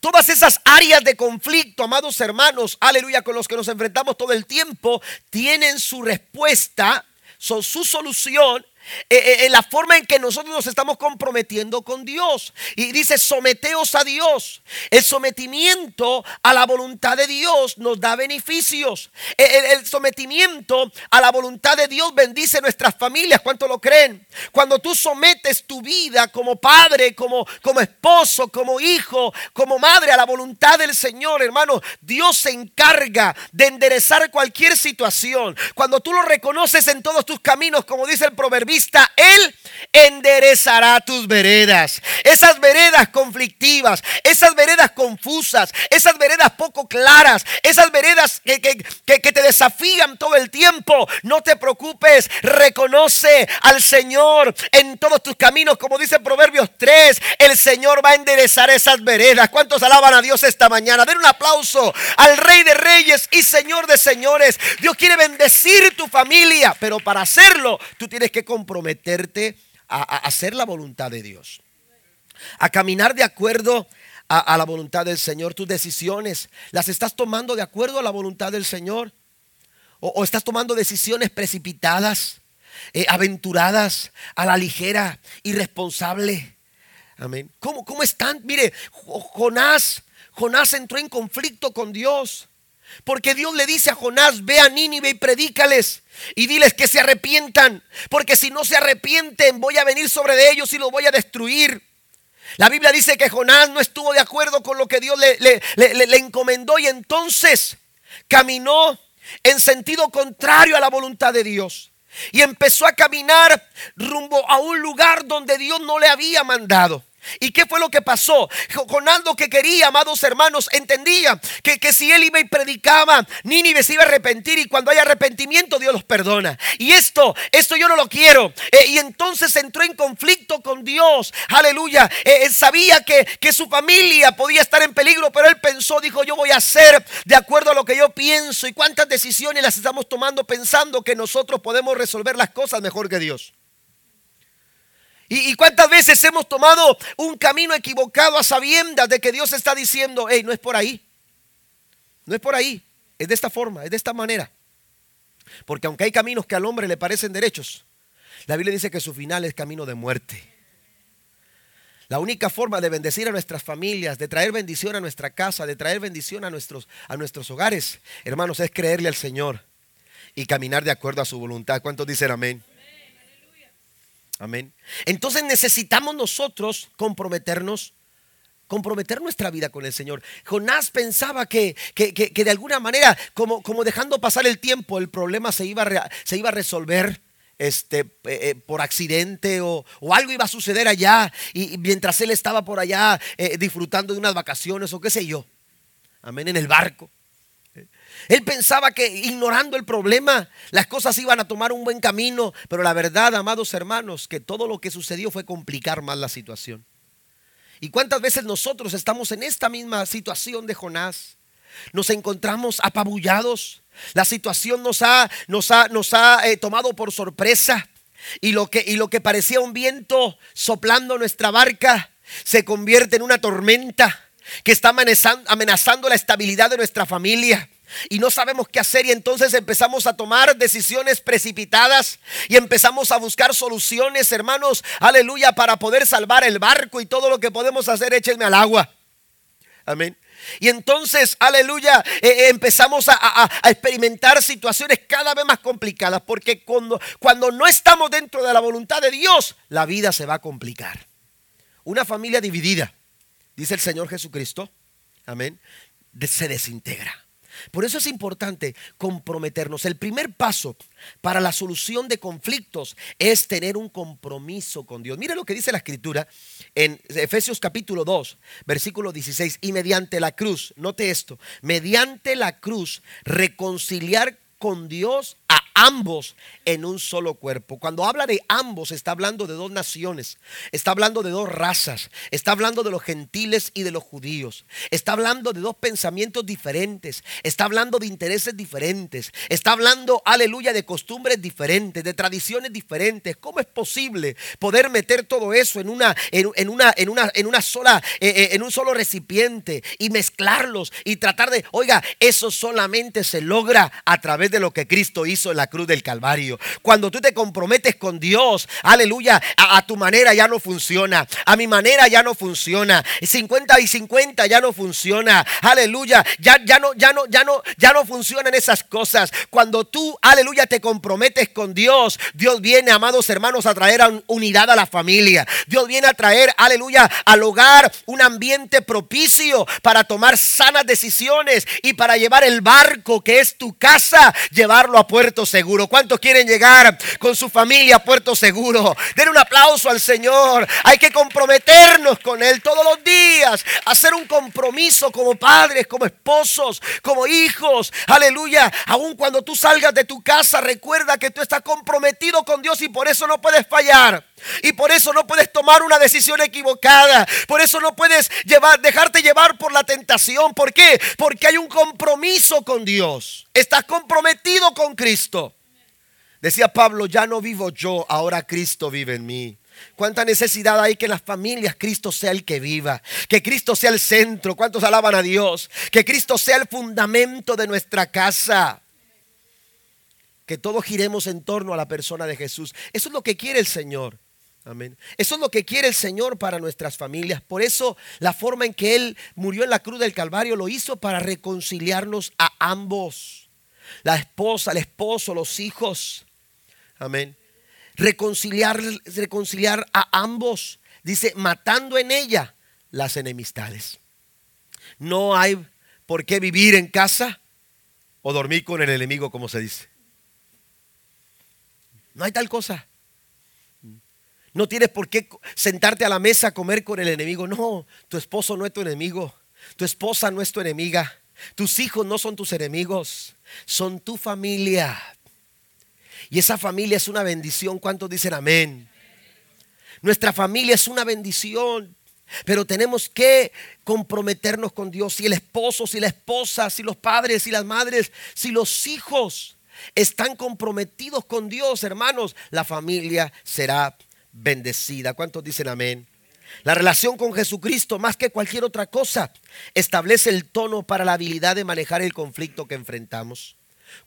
Todas esas áreas de conflicto, amados hermanos, aleluya, con los que nos enfrentamos todo el tiempo, tienen su respuesta, son su solución eh, eh, eh, la forma en que nosotros nos estamos comprometiendo con Dios. Y dice, someteos a Dios. El sometimiento a la voluntad de Dios nos da beneficios. El, sometimiento a la voluntad de Dios bendice nuestras familias. ¿Cuánto lo creen? Cuando tú sometes tu vida como padre, como, como esposo, como hijo, como madre a la voluntad del Señor, hermano, Dios se encarga de enderezar cualquier situación. Cuando tú lo reconoces en todos tus caminos, como dice el proverbio, él enderezará tus veredas. Esas veredas conflictivas, esas veredas confusas, esas veredas poco claras, esas veredas que, que, te desafían todo el tiempo. No te preocupes, reconoce al Señor en todos tus caminos, como dice Proverbios 3. El Señor va a enderezar esas veredas. ¿Cuántos alaban a Dios esta mañana? Den un aplauso al Rey de Reyes y Señor de Señores. Dios quiere bendecir tu familia, pero para hacerlo tú tienes que comprometerte a, hacer la voluntad de Dios, a caminar de acuerdo a, la voluntad del Señor. Tus decisiones las estás tomando de acuerdo a la voluntad del Señor o, estás tomando decisiones precipitadas, eh, aventuradas, a la ligera, irresponsable. Amén. ¿Cómo, ¿Cómo están? Mire, Jonás, Jonás entró en conflicto con Dios. Porque Dios le dice a Jonás, ve a Nínive y predícales y diles que se arrepientan, porque si no se arrepienten voy a venir sobre ellos y los voy a destruir. La Biblia dice que Jonás no estuvo de acuerdo con lo que Dios le, le, encomendó y entonces caminó en sentido contrario a la voluntad de Dios. Y empezó a caminar rumbo a un lugar donde Dios no le había mandado. ¿Y qué fue lo que pasó? Jonás lo que quería, amados hermanos, entendía que, que, si él iba y predicaba, Nínive se iba a arrepentir y cuando hay arrepentimiento Dios los perdona. Y esto, esto yo no lo quiero. Eh, y entonces entró en conflicto con Dios. Aleluya. Eh, él sabía que, que su familia podía estar en peligro, pero él pensó, dijo, yo voy a hacer de acuerdo a lo que yo pienso. ¿Y cuántas decisiones las estamos tomando pensando que nosotros podemos resolver las cosas mejor que Dios? ¿Y, cuántas veces hemos tomado un camino equivocado a sabiendas de que Dios está diciendo, hey, no es por ahí? No es por ahí, es de esta forma, es de esta manera. Porque aunque hay caminos que al hombre le parecen derechos, la Biblia dice que su final es camino de muerte. La única forma de bendecir a nuestras familias, de traer bendición a nuestra casa, de traer bendición a nuestros, a nuestros hogares, hermanos, es creerle al Señor y caminar de acuerdo a su voluntad. ¿Cuántos dicen amén? Amén. Entonces necesitamos nosotros comprometernos comprometer nuestra vida con el Señor. Jonás pensaba que, que, de alguna manera, como, como, dejando pasar el tiempo, el problema se iba a, se iba a resolver. Este, eh, eh, por accidente o, algo iba a suceder allá y, mientras él estaba por allá eh, disfrutando de unas vacaciones o qué sé yo, amén, en el barco. Él pensaba que ignorando el problema las cosas iban a tomar un buen camino, pero la verdad, amados hermanos, que todo lo que sucedió fue complicar más la situación. ¿Y cuántas veces nosotros estamos en esta misma situación de Jonás? Nos encontramos apabullados. La situación nos ha, nos ha, nos ha eh, tomado por sorpresa. Y lo, que, y lo que parecía un viento soplando nuestra barca se convierte en una tormenta que está amenazando la estabilidad de nuestra familia y no sabemos qué hacer y entonces empezamos a tomar decisiones precipitadas y empezamos a buscar soluciones, hermanos, aleluya, para poder salvar el barco y todo lo que podemos hacer, échenme al agua. Amén. Y entonces, aleluya, eh, eh, empezamos a, experimentar situaciones cada vez más complicadas, porque cuando, cuando no estamos dentro de la voluntad de Dios, la vida se va a complicar. Una familia dividida, dice el Señor Jesucristo, amén, se desintegra. Por eso es importante comprometernos. El primer paso para la solución de conflictos es tener un compromiso con Dios. Mire lo que dice la escritura en Efesios capítulo 2, versículo 16. Y mediante la cruz, note esto, mediante la cruz reconciliar con Dios a ambos en un solo cuerpo. Cuando habla de ambos, está hablando de dos naciones, está hablando de dos razas, está hablando de los gentiles y de los judíos, está hablando de dos pensamientos diferentes, está hablando de intereses diferentes, está hablando, aleluya, de costumbres diferentes, de tradiciones diferentes. ¿Cómo es posible poder meter todo eso en una, en, una, en una, en una sola, eh, eh, en un solo recipiente y mezclarlos y tratar de, oiga, eso solamente se logra a través de lo que Cristo hizo en la cruz del Calvario. Cuando tú te comprometes con Dios, aleluya, a, tu manera ya no funciona, a mi manera ya no funciona, 50 y 50 ya no funciona, aleluya, ya, ya no, ya no, ya no, ya no funcionan esas cosas. Cuando tú, aleluya, te comprometes con Dios, Dios viene, amados hermanos, a traer unidad a la familia. Dios viene a traer, aleluya, al hogar un ambiente propicio para tomar sanas decisiones y para llevar el barco que es tu casa, llevarlo a puerto seguro. ¿Cuántos quieren llegar con su familia a puerto seguro? Den un aplauso al Señor. Hay que comprometernos con Él todos los días. Hacer un compromiso como padres, como esposos, como hijos. Aleluya. Aun cuando tú salgas de tu casa, recuerda que tú estás comprometido con Dios y por eso no puedes fallar. Y por eso no puedes tomar una decisión equivocada. Por eso no puedes llevar, dejarte llevar por la tentación. ¿Por qué? Porque hay un compromiso con Dios. Estás comprometido con Cristo. Decía Pablo, ya no vivo yo, ahora Cristo vive en mí. Cuánta necesidad hay que en las familias Cristo sea el que viva, que Cristo sea el centro. ¿Cuántos alaban a Dios? Que Cristo sea el fundamento de nuestra casa. Que todos giremos en torno a la persona de Jesús. Eso es lo que quiere el Señor. Amén. Eso es lo que quiere el Señor para nuestras familias. Por eso la forma en que Él murió en la cruz del Calvario lo hizo para reconciliarnos a ambos. La esposa, el esposo, los hijos. Amén. Reconciliar, reconciliar a ambos. Dice, matando en ella las enemistades. No hay por qué vivir en casa o dormir con el enemigo, como se dice. No hay tal cosa. No tienes por qué sentarte a la mesa a comer con el enemigo. No, tu esposo no es tu enemigo. Tu esposa no es tu enemiga. Tus hijos no son tus enemigos. Son tu familia. Y esa familia es una bendición. ¿Cuántos dicen amén? Nuestra familia es una bendición. Pero tenemos que comprometernos con Dios. Si el esposo, si la esposa, si los padres, si las madres, si los hijos están comprometidos con Dios, hermanos, la familia será bendecida. ¿Cuántos dicen amén? La relación con Jesucristo, más que cualquier otra cosa, establece el tono para la habilidad de manejar el conflicto que enfrentamos.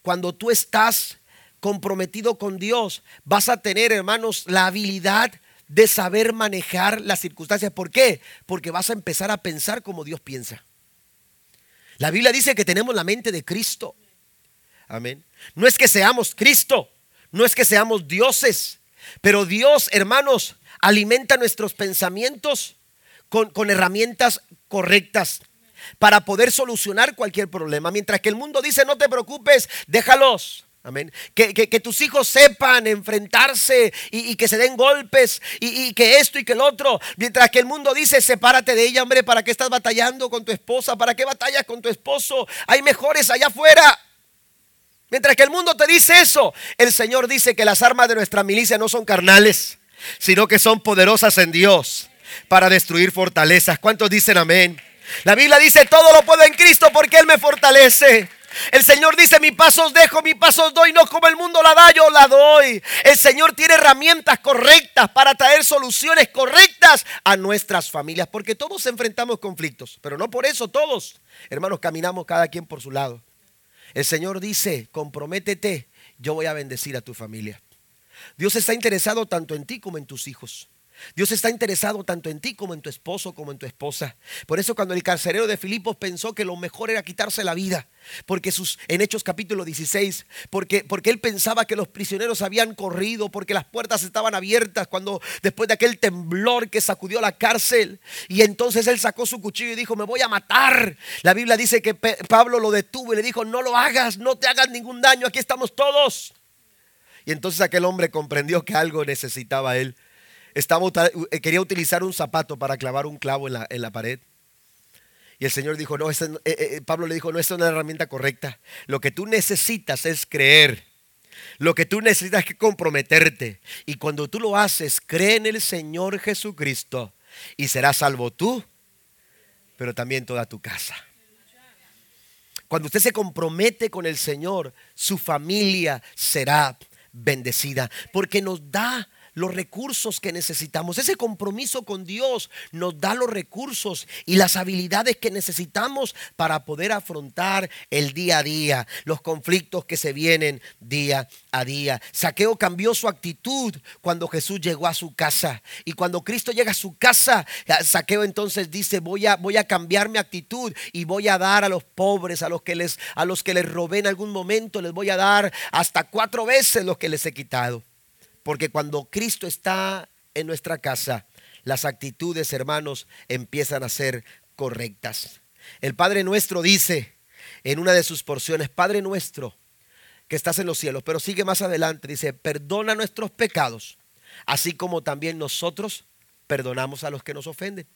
Cuando tú estás comprometido con Dios, vas a tener, hermanos, la habilidad de saber manejar las circunstancias. ¿Por qué? Porque vas a empezar a pensar como Dios piensa. La Biblia dice que tenemos la mente de Cristo. Amén. No es que seamos Cristo, no es que seamos dioses, pero Dios, hermanos, alimenta nuestros pensamientos con, con herramientas correctas para poder solucionar cualquier problema. Mientras que el mundo dice, no te preocupes, déjalos. Amén. Que, tus hijos sepan enfrentarse y, que se den golpes y, que esto y que el otro. Mientras que el mundo dice, sepárate de ella, hombre, ¿para qué estás batallando con tu esposa? ¿Para qué batallas con tu esposo? Hay mejores allá afuera. Mientras que el mundo te dice eso, el Señor dice que las armas de nuestra milicia no son carnales, sino que son poderosas en Dios para destruir fortalezas. ¿Cuántos dicen amén? La Biblia dice, todo lo puedo en Cristo porque Él me fortalece. El Señor dice, mi pasos dejo, mi pasos doy, no como el mundo la da, yo la doy. El Señor tiene herramientas correctas para traer soluciones correctas a nuestras familias, porque todos enfrentamos conflictos, pero no por eso todos, hermanos, caminamos cada quien por su lado. El Señor dice, comprométete, yo voy a bendecir a tu familia. Dios está interesado tanto en ti como en tus hijos. Dios está interesado tanto en ti como en tu esposo, como en tu esposa. Por eso cuando el carcelero de Filipos pensó que lo mejor era quitarse la vida, porque sus, en Hechos capítulo 16, porque, porque él pensaba que los prisioneros habían corrido, porque las puertas estaban abiertas, cuando después de aquel temblor que sacudió la cárcel, y entonces él sacó su cuchillo y dijo, me voy a matar. La Biblia dice que Pablo lo detuvo y le dijo, no lo hagas, no te hagas ningún daño, aquí estamos todos. Y entonces aquel hombre comprendió que algo necesitaba él estaba, eh, quería utilizar un zapato para clavar un clavo en la, pared. Y el Señor dijo, no, eh, eh, Pablo le dijo, no, esta es una herramienta correcta. Lo que tú necesitas es creer. Lo que tú necesitas es comprometerte. Y cuando tú lo haces, cree en el Señor Jesucristo y serás salvo tú, pero también toda tu casa. Cuando usted se compromete con el Señor, su familia será bendecida, porque nos da los recursos que necesitamos. Ese compromiso con Dios nos da los recursos y las habilidades que necesitamos para poder afrontar el día a día, los conflictos que se vienen día a día. Saqueo cambió su actitud cuando Jesús llegó a su casa. Y cuando Cristo llega a su casa, Saqueo entonces dice, voy a, voy a cambiar mi actitud y voy a dar a los pobres, a los que les, a los que les robé en algún momento, les voy a dar hasta cuatro veces lo que les he quitado. Porque cuando Cristo está en nuestra casa, las actitudes, hermanos, empiezan a ser correctas. El Padre nuestro dice en una de sus porciones, Padre nuestro, que estás en los cielos, pero sigue más adelante, dice, perdona nuestros pecados, así como también nosotros perdonamos a los que nos ofenden.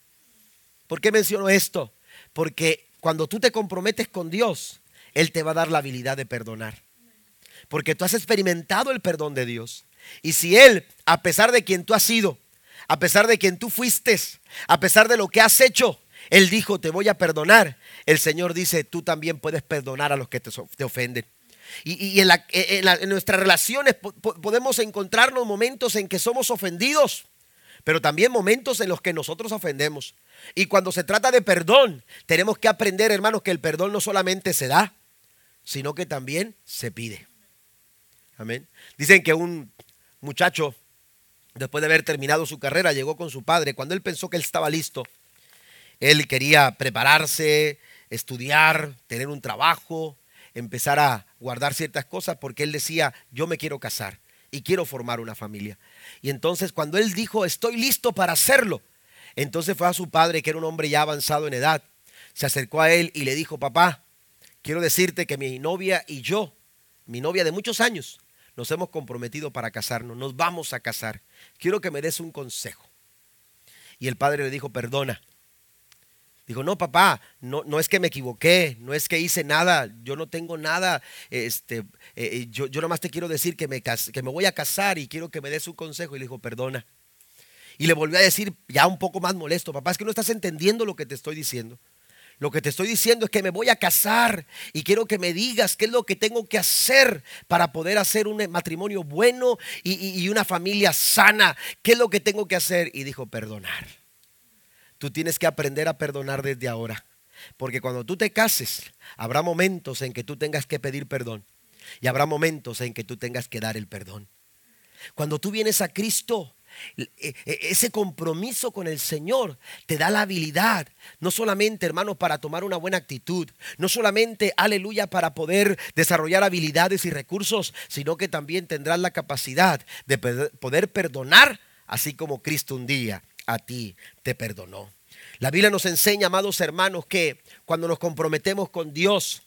¿Por qué menciono esto? Porque cuando tú te comprometes con Dios, Él te va a dar la habilidad de perdonar. Porque tú has experimentado el perdón de Dios. Y si Él, a pesar de quien tú has sido, a pesar de quien tú fuiste, a pesar de lo que has hecho, Él dijo, te voy a perdonar. El Señor dice, tú también puedes perdonar a los que te, ofenden. Y, en, nuestras relaciones podemos encontrarnos momentos en que somos ofendidos, pero también momentos en los que nosotros ofendemos. Y cuando se trata de perdón, tenemos que aprender, hermanos, que el perdón no solamente se da, sino que también se pide. Amén. Dicen que un muchacho, después de haber terminado su carrera, llegó con su padre. Cuando él pensó que él estaba listo, él quería prepararse, estudiar, tener un trabajo, empezar a guardar ciertas cosas, porque él decía, yo me quiero casar y quiero formar una familia. Y entonces cuando él dijo, estoy listo para hacerlo, entonces fue a su padre, que era un hombre ya avanzado en edad, se acercó a él y le dijo, papá, quiero decirte que mi novia y yo, mi novia de muchos años, nos hemos comprometido para casarnos, nos vamos a casar. Quiero que me des un consejo. Y el padre le dijo, perdona. Dijo, no, papá, no, no es que me equivoqué, no es que hice nada, yo no tengo nada, este, eh, eh, yo, yo nomás te quiero decir que me, que me voy a casar y quiero que me des un consejo. Y le dijo, perdona. Y le volvió a decir, ya un poco más molesto, papá, es que no estás entendiendo lo que te estoy diciendo. Lo que te estoy diciendo es que me voy a casar y quiero que me digas qué es lo que tengo que hacer para poder hacer un matrimonio bueno y, una familia sana. ¿Qué es lo que tengo que hacer? Y dijo, perdonar. Tú tienes que aprender a perdonar desde ahora. Porque cuando tú te cases, habrá momentos en que tú tengas que pedir perdón. Y habrá momentos en que tú tengas que dar el perdón. Cuando tú vienes a Cristo, ese compromiso con el Señor te da la habilidad, no solamente, hermanos, para tomar una buena actitud, no solamente, aleluya, para poder desarrollar habilidades y recursos, sino que también tendrás la capacidad de poder perdonar, así como Cristo un día a ti te perdonó. La Biblia nos enseña, amados hermanos, que cuando nos comprometemos con Dios,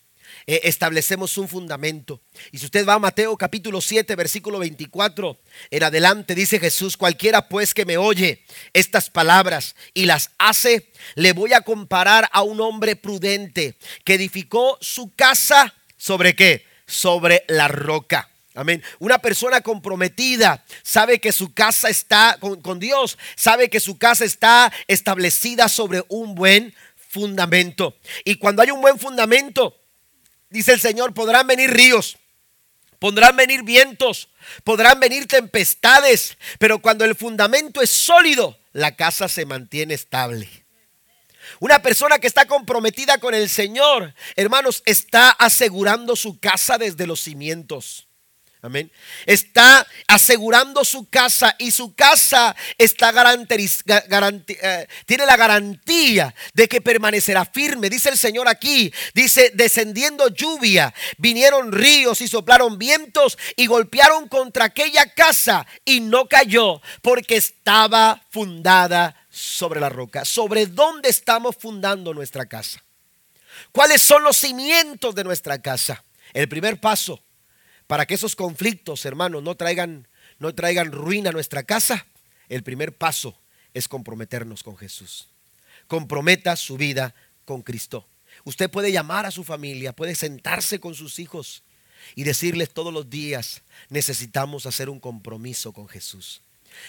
eh, establecemos un fundamento. Y si usted va a Mateo capítulo 7, versículo 24, en adelante dice Jesús, cualquiera pues que me oye estas palabras y las hace, le voy a comparar a un hombre prudente que edificó su casa sobre qué? Sobre la roca. Amén. Una persona comprometida sabe que su casa está con, con, Dios, sabe que su casa está establecida sobre un buen fundamento. Y cuando hay un buen fundamento, dice el Señor, podrán venir ríos, podrán venir vientos, podrán venir tempestades, pero cuando el fundamento es sólido, la casa se mantiene estable. Una persona que está comprometida con el Señor, hermanos, está asegurando su casa desde los cimientos. Amén. Está asegurando su casa y su casa está eh, tiene la garantía de que permanecerá firme. Dice el Señor aquí, dice, descendiendo lluvia, vinieron ríos y soplaron vientos y golpearon contra aquella casa y no cayó porque estaba fundada sobre la roca. ¿Sobre dónde estamos fundando nuestra casa? ¿Cuáles son los cimientos de nuestra casa? El primer paso para que esos conflictos, hermanos, no traigan, no traigan ruina a nuestra casa, el primer paso es comprometernos con Jesús. Comprometa su vida con Cristo. Usted puede llamar a su familia, puede sentarse con sus hijos y decirles todos los días, necesitamos hacer un compromiso con Jesús.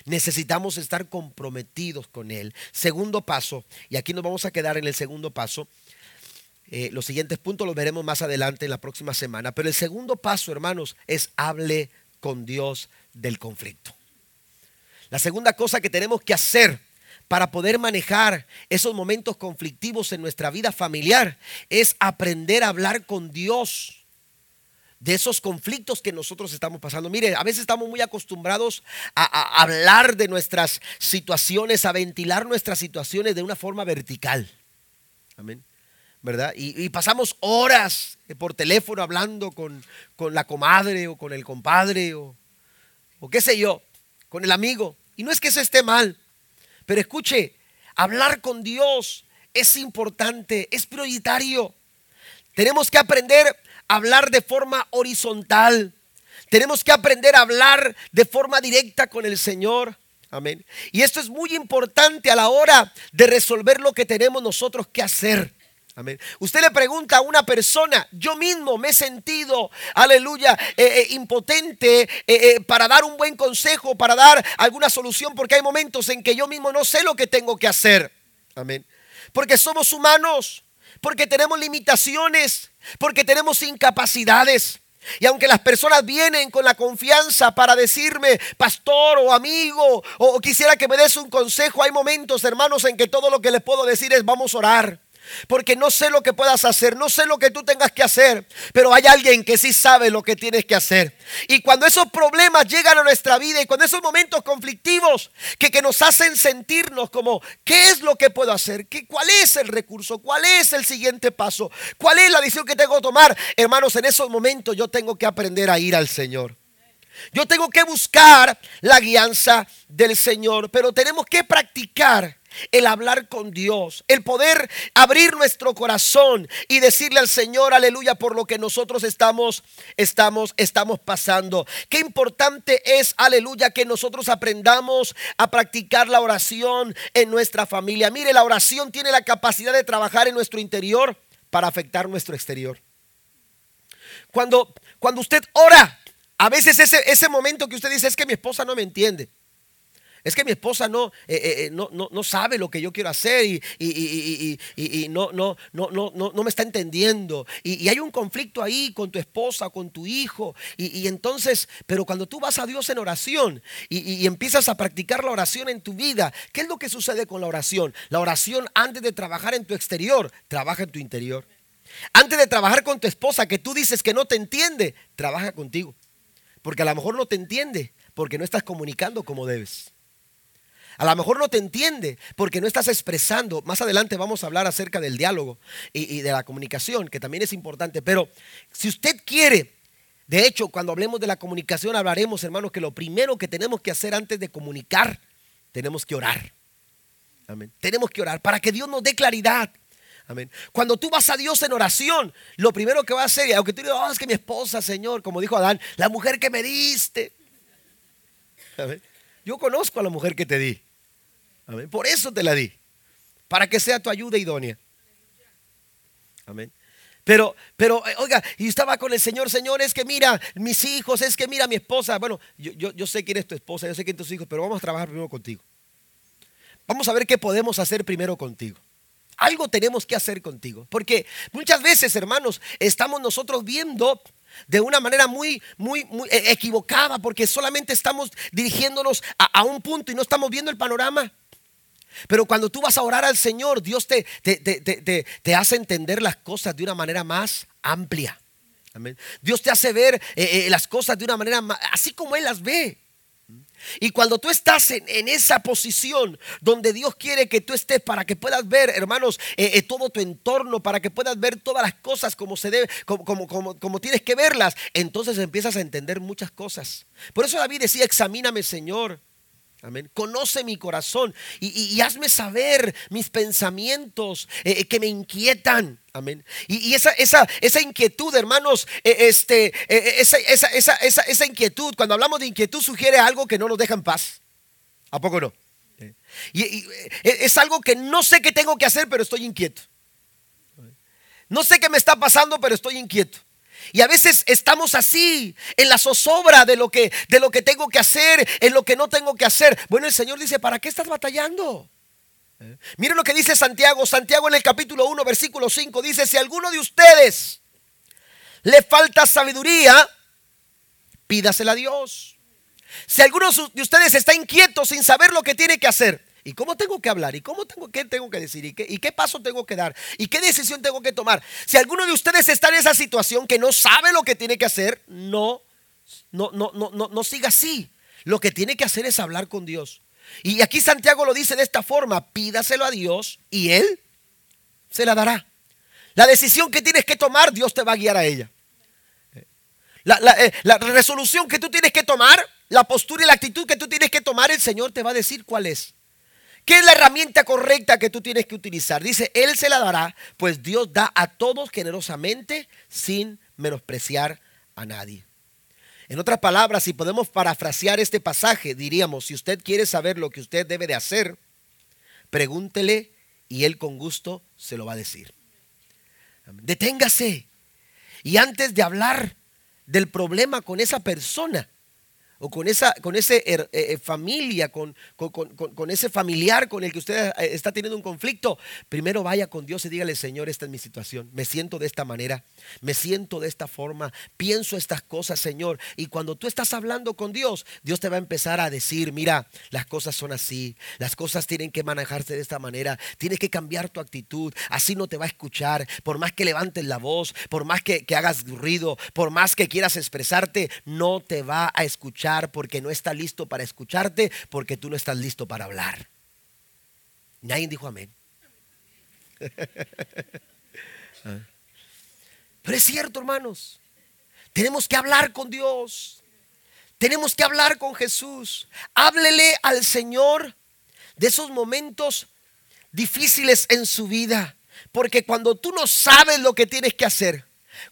Necesitamos estar comprometidos con Él. Segundo paso, y aquí nos vamos a quedar en el segundo paso, eh, los siguientes puntos los veremos más adelante en la próxima semana. Pero el segundo paso, hermanos, es hable con Dios del conflicto. La segunda cosa que tenemos que hacer para poder manejar esos momentos conflictivos en nuestra vida familiar es aprender a hablar con Dios de esos conflictos que nosotros estamos pasando. Mire, a veces estamos muy acostumbrados a hablar de nuestras situaciones, a ventilar nuestras situaciones de una forma vertical. Amén. Y, pasamos horas por teléfono hablando con, la comadre o con el compadre o, o qué sé yo, con el amigo. Y no es que eso esté mal, pero escuche, hablar con Dios es importante, es prioritario. Tenemos que aprender a hablar de forma horizontal. Tenemos que aprender a hablar de forma directa con el Señor. Amén. Y esto es muy importante a la hora de resolver lo que tenemos nosotros que hacer. Usted le pregunta a una persona, yo mismo me he sentido, aleluya, eh, eh, impotente eh, para dar un buen consejo, para dar alguna solución, porque hay momentos en que yo mismo no sé lo que tengo que hacer. Amén. Porque somos humanos, porque tenemos limitaciones, porque tenemos incapacidades. Y aunque las personas vienen con la confianza para decirme, pastor o amigo, o quisiera que me des un consejo, hay momentos, hermanos, en que todo lo que les puedo decir es vamos a orar. Porque no sé lo que puedas hacer, no sé lo que tú tengas que hacer, pero hay alguien que sí sabe lo que tienes que hacer. Y cuando esos problemas llegan a nuestra vida y cuando esos momentos conflictivos que, que nos hacen sentirnos como, ¿qué es lo que puedo hacer? ¿Qué, ¿Cuál es el recurso? ¿Cuál es el siguiente paso? ¿Cuál es la decisión que tengo que tomar? Hermanos, en esos momentos yo tengo que aprender a ir al Señor. Yo tengo que buscar la guianza del Señor, pero tenemos que practicar el hablar con Dios, el poder abrir nuestro corazón y decirle al Señor, aleluya, por lo que nosotros estamos, estamos, estamos pasando. Qué importante es, aleluya, que nosotros aprendamos a practicar la oración en nuestra familia. Mire, la oración tiene la capacidad de trabajar en nuestro interior para afectar nuestro exterior. Cuando, cuando usted ora, a veces ese, ese momento que usted dice es que mi esposa no me entiende. Es que mi esposa no, eh, eh, eh, no, no, sabe lo que yo quiero hacer y, y, no, no, no, no, no, me está entendiendo. Y, hay un conflicto ahí con tu esposa, con tu hijo. Y, entonces, pero cuando tú vas a Dios en oración y, empiezas a practicar la oración en tu vida, ¿qué es lo que sucede con la oración? La oración antes de trabajar en tu exterior, trabaja en tu interior. Antes de trabajar con tu esposa, que tú dices que no te entiende, trabaja contigo. Porque a lo mejor no te entiende, porque no estás comunicando como debes. A lo mejor no te entiende porque no estás expresando. Más adelante vamos a hablar acerca del diálogo y, de la comunicación, que también es importante. Pero si usted quiere, de hecho, cuando hablemos de la comunicación hablaremos, hermanos, que lo primero que tenemos que hacer antes de comunicar, tenemos que orar. Amén. Tenemos que orar para que Dios nos dé claridad. Amén. Cuando tú vas a Dios en oración, lo primero que va a hacer, aunque tú digas, oh, es que mi esposa, Señor, como dijo Adán, la mujer que me diste. Yo conozco a la mujer que te di. Por eso te la di. Para que sea tu ayuda idónea. Amén. Pero, pero, eh, oiga, y estaba con el Señor, Señor, es que mira, mis hijos, es que mira mi esposa. Bueno, yo, yo, yo sé quién es tu esposa, yo sé quién son tus hijos, pero vamos a trabajar primero contigo. Vamos a ver qué podemos hacer primero contigo. Algo tenemos que hacer contigo. Porque muchas veces, hermanos, estamos nosotros viendo de una manera muy, muy, muy eh, equivocada porque solamente estamos dirigiéndonos a un punto y no estamos viendo el panorama. Pero cuando tú vas a orar al Señor, Dios te, te, hace entender las cosas de una manera más amplia. Dios te hace ver eh, eh, las cosas de una manera más, así como Él las ve. Y cuando tú estás en, esa posición donde Dios quiere que tú estés para que puedas ver, hermanos, eh, todo tu entorno, para que puedas ver todas las cosas como se debe, como, como, como, tienes que verlas, entonces empiezas a entender muchas cosas. Por eso David decía, examíname Señor Amén. Conoce mi corazón y, hazme saber mis pensamientos eh, eh, que me inquietan. Amén. Y, esa, esa, esa, inquietud, hermanos, eh, este, esa, esa, esa, inquietud, cuando hablamos de inquietud, sugiere algo que no nos deja en paz. ¿A poco no? Y, es algo que no sé qué tengo que hacer, pero estoy inquieto. No sé qué me está pasando, pero estoy inquieto. Y a veces estamos así, en la zozobra de lo que de lo que tengo que hacer, en lo que no tengo que hacer. Bueno, el Señor dice, ¿para qué estás batallando? ¿Eh? Miren lo que dice Santiago. Santiago en el capítulo 1, versículo 5 dice, si a alguno de ustedes le falta sabiduría, pídasela a Dios. Si alguno de ustedes está inquieto sin saber lo que tiene que hacer, ¿Y cómo tengo que hablar? ¿Y cómo tengo, qué tengo que decir? ¿Y qué, ¿Y qué paso tengo que dar? ¿Y qué decisión tengo que tomar? Si alguno de ustedes está en esa situación que no sabe lo que tiene que hacer, no, no, no, no, no, no siga así. Lo que tiene que hacer es hablar con Dios. Y aquí Santiago lo dice de esta forma, pídaselo a Dios y Él se la dará. La decisión que tienes que tomar, Dios te va a guiar a ella. La, la, eh, la, resolución que tú tienes que tomar, la postura y la actitud que tú tienes que tomar, el Señor te va a decir cuál es. ¿Qué es la herramienta correcta que tú tienes que utilizar? Dice, Él se la dará, pues Dios da a todos generosamente sin menospreciar a nadie. En otras palabras, si podemos parafrasear este pasaje, diríamos, si usted quiere saber lo que usted debe de hacer, pregúntele y Él con gusto se lo va a decir. Deténgase. Y antes de hablar del problema con esa persona, o con esa con ese eh, eh, familia, con, con, ese familiar con el que usted eh, está teniendo un conflicto, primero vaya con Dios y dígale, Señor, esta es mi situación, me siento de esta manera, me siento de esta forma, pienso estas cosas, Señor. Y cuando tú estás hablando con Dios, Dios te va a empezar a decir, mira, las cosas son así, las cosas tienen que manejarse de esta manera, tienes que cambiar tu actitud, así no te va a escuchar, por más que levantes la voz, por más que, que hagas ruido, por más que quieras expresarte, no te va a escuchar porque no está listo para escucharte, porque tú no estás listo para hablar. Nadie dijo amén. (laughs) Ah. Pero es cierto, hermanos. Tenemos que hablar con Dios. Tenemos que hablar con Jesús. Háblele al Señor de esos momentos difíciles en su vida. Porque cuando tú no sabes lo que tienes que hacer,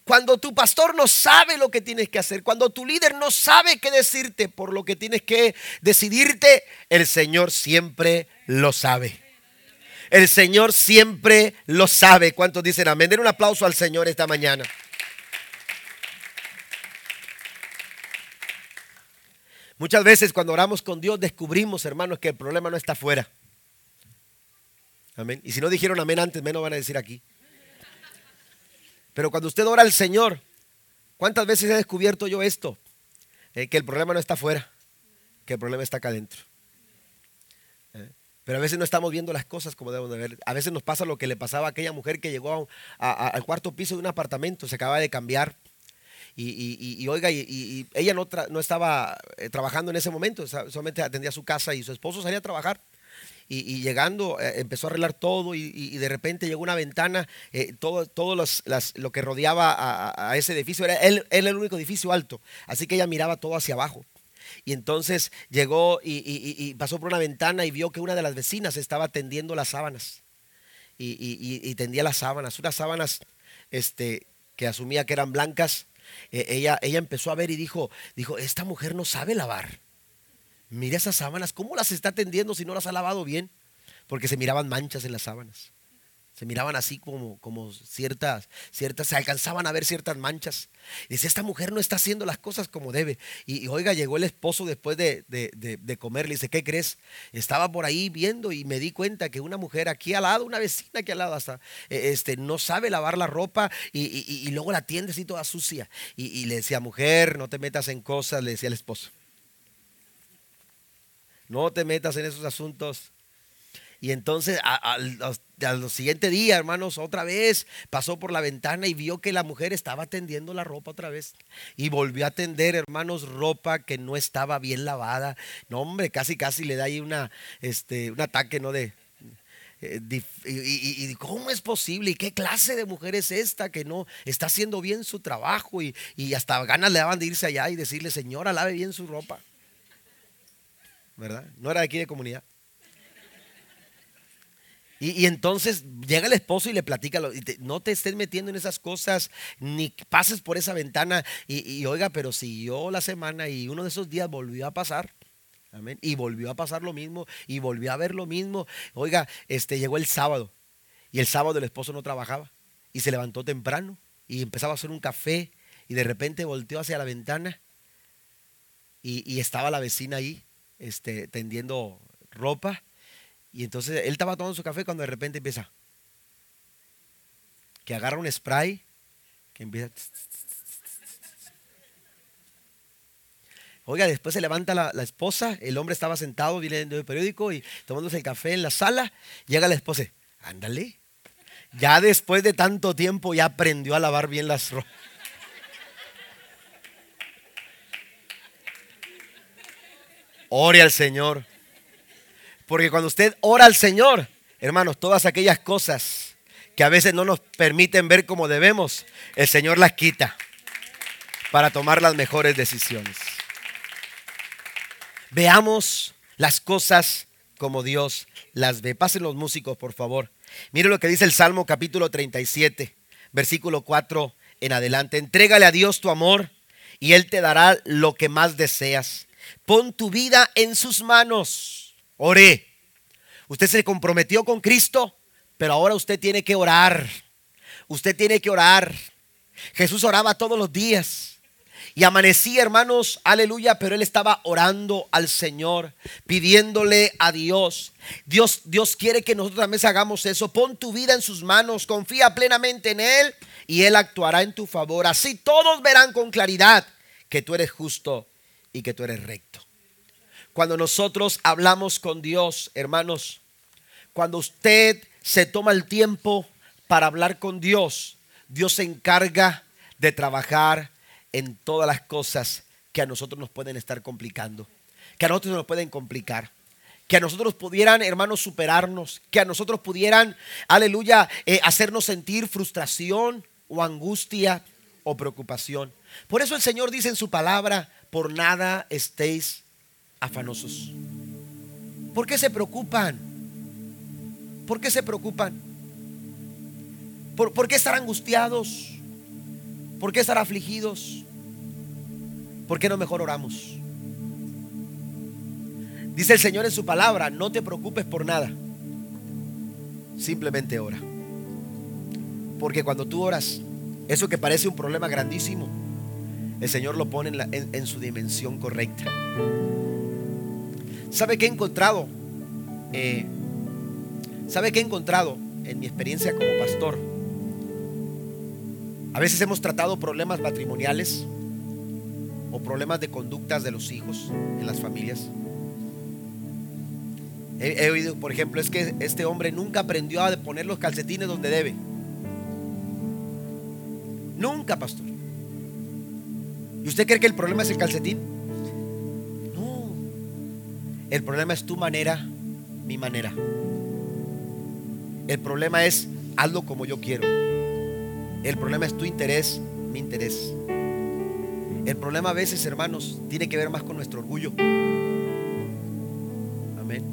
cuando tu pastor no sabe lo que tienes que hacer, cuando tu líder no sabe qué decirte por lo que tienes que decidirte, el Señor siempre lo sabe. El Señor siempre lo sabe. ¿Cuántos dicen amén? Den un aplauso al Señor esta mañana. Muchas veces cuando oramos con Dios descubrimos, hermanos, que el problema no está afuera. Amén. Y si no dijeron amén antes, menos van a decir aquí. Pero cuando usted ora al Señor, ¿cuántas veces he descubierto yo esto? Eh, que el problema no está afuera, que el problema está acá adentro. Eh, pero a veces no estamos viendo las cosas como debemos de ver. A veces nos pasa lo que le pasaba a aquella mujer que llegó al cuarto piso de un apartamento, se acaba de cambiar. Y, oiga, y, ella no, no estaba eh, trabajando en ese momento, solamente atendía su casa y su esposo salía a trabajar y, llegando eh, empezó a arreglar todo y, de repente llegó una ventana, eh, todo, todo lo que rodeaba a, ese edificio, era él, el único edificio alto, así que ella miraba todo hacia abajo. Y entonces llegó y, pasó por una ventana y vio que una de las vecinas estaba tendiendo las sábanas. Y, tendía las sábanas, unas sábanas este, que asumía que eran blancas. Eh, ella, ella empezó a ver y dijo, dijo, esta mujer no sabe lavar. Mira esas sábanas, ¿cómo las está tendiendo si no las ha lavado bien? Porque se miraban manchas en las sábanas. Se miraban así como, como ciertas, ciertas, se alcanzaban a ver ciertas manchas. dice, esta mujer no está haciendo las cosas como debe. Y, oiga, llegó el esposo después de, de, comer, le dice, ¿qué crees? Estaba por ahí viendo y me di cuenta que una mujer aquí al lado, una vecina aquí al lado hasta, e, este, no sabe lavar la ropa y, y luego la tiende así toda sucia. Y, le decía, mujer, no te metas en cosas, le decía el esposo. No te metas en esos asuntos. Y entonces al siguiente día, hermanos, otra vez pasó por la ventana y vio que la mujer estaba tendiendo la ropa otra vez. Y volvió a tender, hermanos, ropa que no estaba bien lavada. No, hombre, casi, casi le da ahí una, este, un ataque, ¿no? De, eh, y, y, cómo es posible y qué clase de mujer es esta que no está haciendo bien su trabajo y, y hasta ganas le daban de irse allá y decirle, señora, lave bien su ropa. ¿Verdad? No era de aquí de comunidad. Y, entonces llega el esposo y le platica, no te estés metiendo en esas cosas, ni pases por esa ventana. Y, oiga, pero siguió la semana y uno de esos días volvió a pasar. Amén. Y volvió a pasar lo mismo y volvió a ver lo mismo. Oiga, este llegó el sábado y el sábado el esposo no trabajaba y se levantó temprano y empezaba a hacer un café y de repente volteó hacia la ventana y, y estaba la vecina ahí este, tendiendo ropa. Y entonces él estaba tomando su café cuando de repente empieza. Que agarra un spray, que empieza. Oiga, después se levanta la, esposa, el hombre estaba sentado leyendo el periódico y tomándose el café en la sala. Llega la esposa, ándale. Ya después de tanto tiempo ya aprendió a lavar bien las ropas. Ore al Señor. Porque cuando usted ora al Señor, hermanos, todas aquellas cosas que a veces no nos permiten ver como debemos, el Señor las quita para tomar las mejores decisiones. Veamos las cosas como Dios las ve. Pasen los músicos, por favor. Mire lo que dice el Salmo capítulo 37, versículo 4 en adelante. Entrégale a Dios tu amor y Él te dará lo que más deseas. Pon tu vida en sus manos. Oré. Usted se comprometió con Cristo, pero ahora usted tiene que orar. Usted tiene que orar. Jesús oraba todos los días. Y amanecía, hermanos, aleluya, pero él estaba orando al Señor, pidiéndole a Dios. Dios, Dios quiere que nosotros también hagamos eso. Pon tu vida en sus manos, confía plenamente en Él y Él actuará en tu favor. Así todos verán con claridad que tú eres justo y que tú eres recto. Cuando nosotros hablamos con Dios, hermanos, cuando usted se toma el tiempo para hablar con Dios, Dios se encarga de trabajar en todas las cosas que a nosotros nos pueden estar complicando, que a nosotros nos pueden complicar que a nosotros pudieran, hermanos, superarnos, que a nosotros pudieran, aleluya, eh, hacernos sentir frustración o angustia o preocupación. Por eso el Señor dice en su palabra, por nada estéis afanosos. ¿Por qué se preocupan? ¿Por qué se preocupan? ¿Por, qué estar angustiados? ¿Por qué estar afligidos? ¿Por qué no mejor oramos? Dice el Señor en su palabra, no te preocupes por nada. Simplemente ora. Porque cuando tú oras, eso que parece un problema grandísimo, el Señor lo pone en, su dimensión correcta. ¿Sabe qué he encontrado? Eh, ¿Sabe qué he encontrado en mi experiencia como pastor? A veces hemos tratado problemas matrimoniales o problemas de conductas de los hijos en las familias. He, oído, por ejemplo, es que este hombre nunca aprendió a poner los calcetines donde debe. Nunca, pastor. ¿Y usted cree que el problema es el calcetín? No. El problema es tu manera, mi manera. El problema es hazlo como yo quiero. El problema es tu interés, mi interés. El problema a veces, hermanos, tiene que ver más con nuestro orgullo. Amén.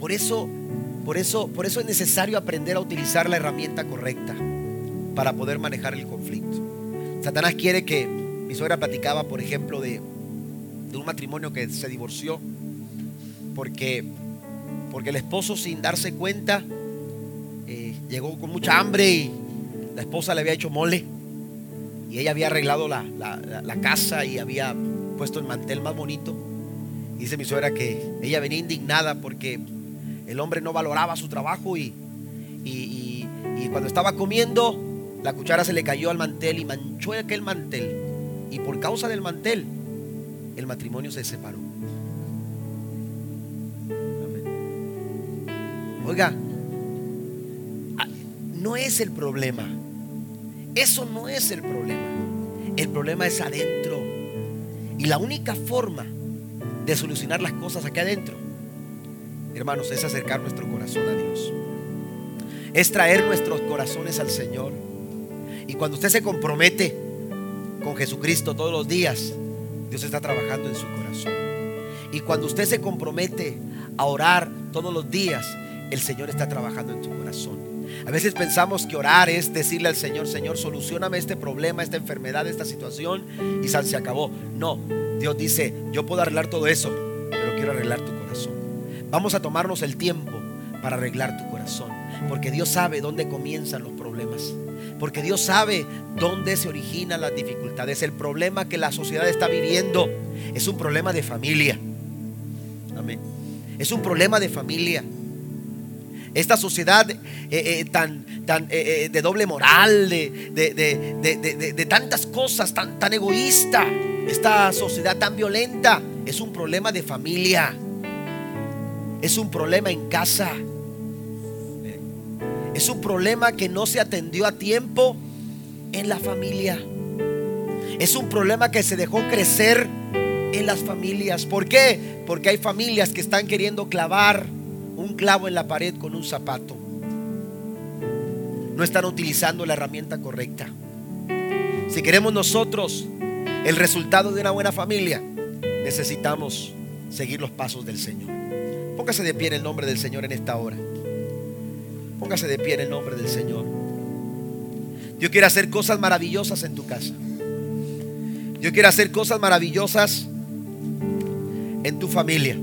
Por eso, por eso, por eso es necesario aprender a utilizar la herramienta correcta para poder manejar el conflicto. Satanás quiere que mi suegra platicaba, por ejemplo, de, un matrimonio que se divorció porque, porque el esposo sin darse cuenta eh, llegó con mucha hambre y la esposa le había hecho mole y ella había arreglado la, casa y había puesto el mantel más bonito. dice mi suegra que ella venía indignada porque el hombre no valoraba su trabajo y, y, cuando estaba comiendo la cuchara se le cayó al mantel y manchó aquel mantel. Y por causa del mantel el matrimonio se separó. Oiga, ah, no es el problema eso no es el problema. El problema es adentro. Y la única forma de solucionar las cosas aquí adentro, hermanos, es acercar nuestro corazón a Dios. Es traer nuestros corazones al Señor. Y cuando usted se compromete con Jesucristo todos los días, Dios está trabajando en su corazón. Y cuando usted se compromete a orar todos los días, el Señor está trabajando en tu corazón. A veces pensamos que orar es decirle al Señor, Señor, solucioname este problema, esta enfermedad, esta situación y se acabó. No, Dios dice, yo puedo arreglar todo eso, pero quiero arreglar tu corazón. Vamos a tomarnos el tiempo para arreglar tu corazón, porque Dios sabe dónde comienzan los problemas. Porque Dios sabe dónde se originan las dificultades. El problema que la sociedad está viviendo es un problema de familia. Amén. Es un problema de familia. Esta sociedad eh, eh, tan, tan eh, de doble moral, de, de, tantas cosas, tan, tan egoísta, esta sociedad tan violenta, es un problema de familia. Es un problema en casa. Es un problema que no se atendió a tiempo en la familia. Es un problema que se dejó crecer en las familias. ¿Por qué? Porque hay familias que están queriendo clavar un clavo en la pared con un zapato. No están utilizando la herramienta correcta. Si queremos nosotros el resultado de una buena familia, necesitamos seguir los pasos del Señor. Póngase de pie en el nombre del Señor en esta hora. Póngase de pie en el nombre del Señor. Dios quiere hacer cosas maravillosas en tu casa. Dios quiere hacer cosas maravillosas en tu familia.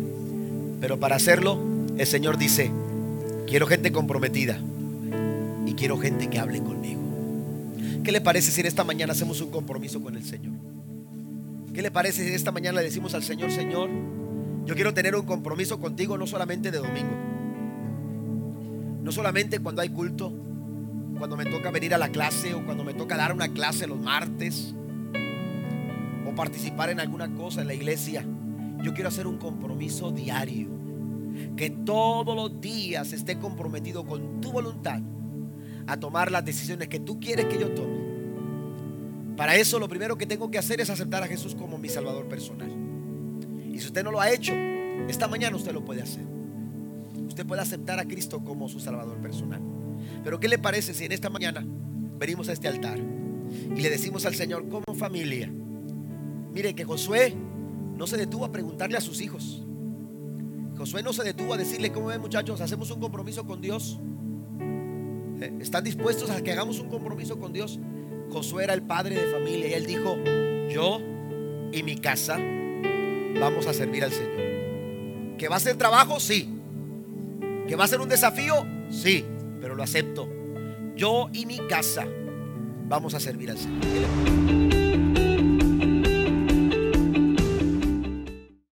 Pero para hacerlo el Señor dice, quiero gente comprometida y quiero gente que hable conmigo. ¿Qué le parece si en esta mañana hacemos un compromiso con el Señor? ¿Qué le parece si esta mañana le decimos al Señor, Señor, yo quiero tener un compromiso contigo no solamente de domingo, no solamente cuando hay culto, cuando me toca venir a la clase o cuando me toca dar una clase los martes o participar en alguna cosa en la iglesia. Yo quiero hacer un compromiso diario que todos los días esté comprometido con tu voluntad a tomar las decisiones que tú quieres que yo tome. Para eso lo primero que tengo que hacer es aceptar a Jesús como mi Salvador personal. Y si usted no lo ha hecho, esta mañana usted lo puede hacer. Usted puede aceptar a Cristo como su Salvador personal. Pero ¿qué le parece si en esta mañana venimos a este altar y le decimos al Señor como familia? Mire que Josué no se detuvo a preguntarle a sus hijos, Josué no se detuvo a decirle, ¿cómo ven muchachos? ¿Hacemos un compromiso con Dios? Eh, ¿Están dispuestos a que hagamos un compromiso con Dios? Josué era el padre de familia y él dijo, yo y mi casa vamos a servir al Señor. ¿Que va a ser trabajo? Sí. ¿Que va a ser un desafío? Sí, pero lo acepto. Yo y mi casa vamos a servir al Señor.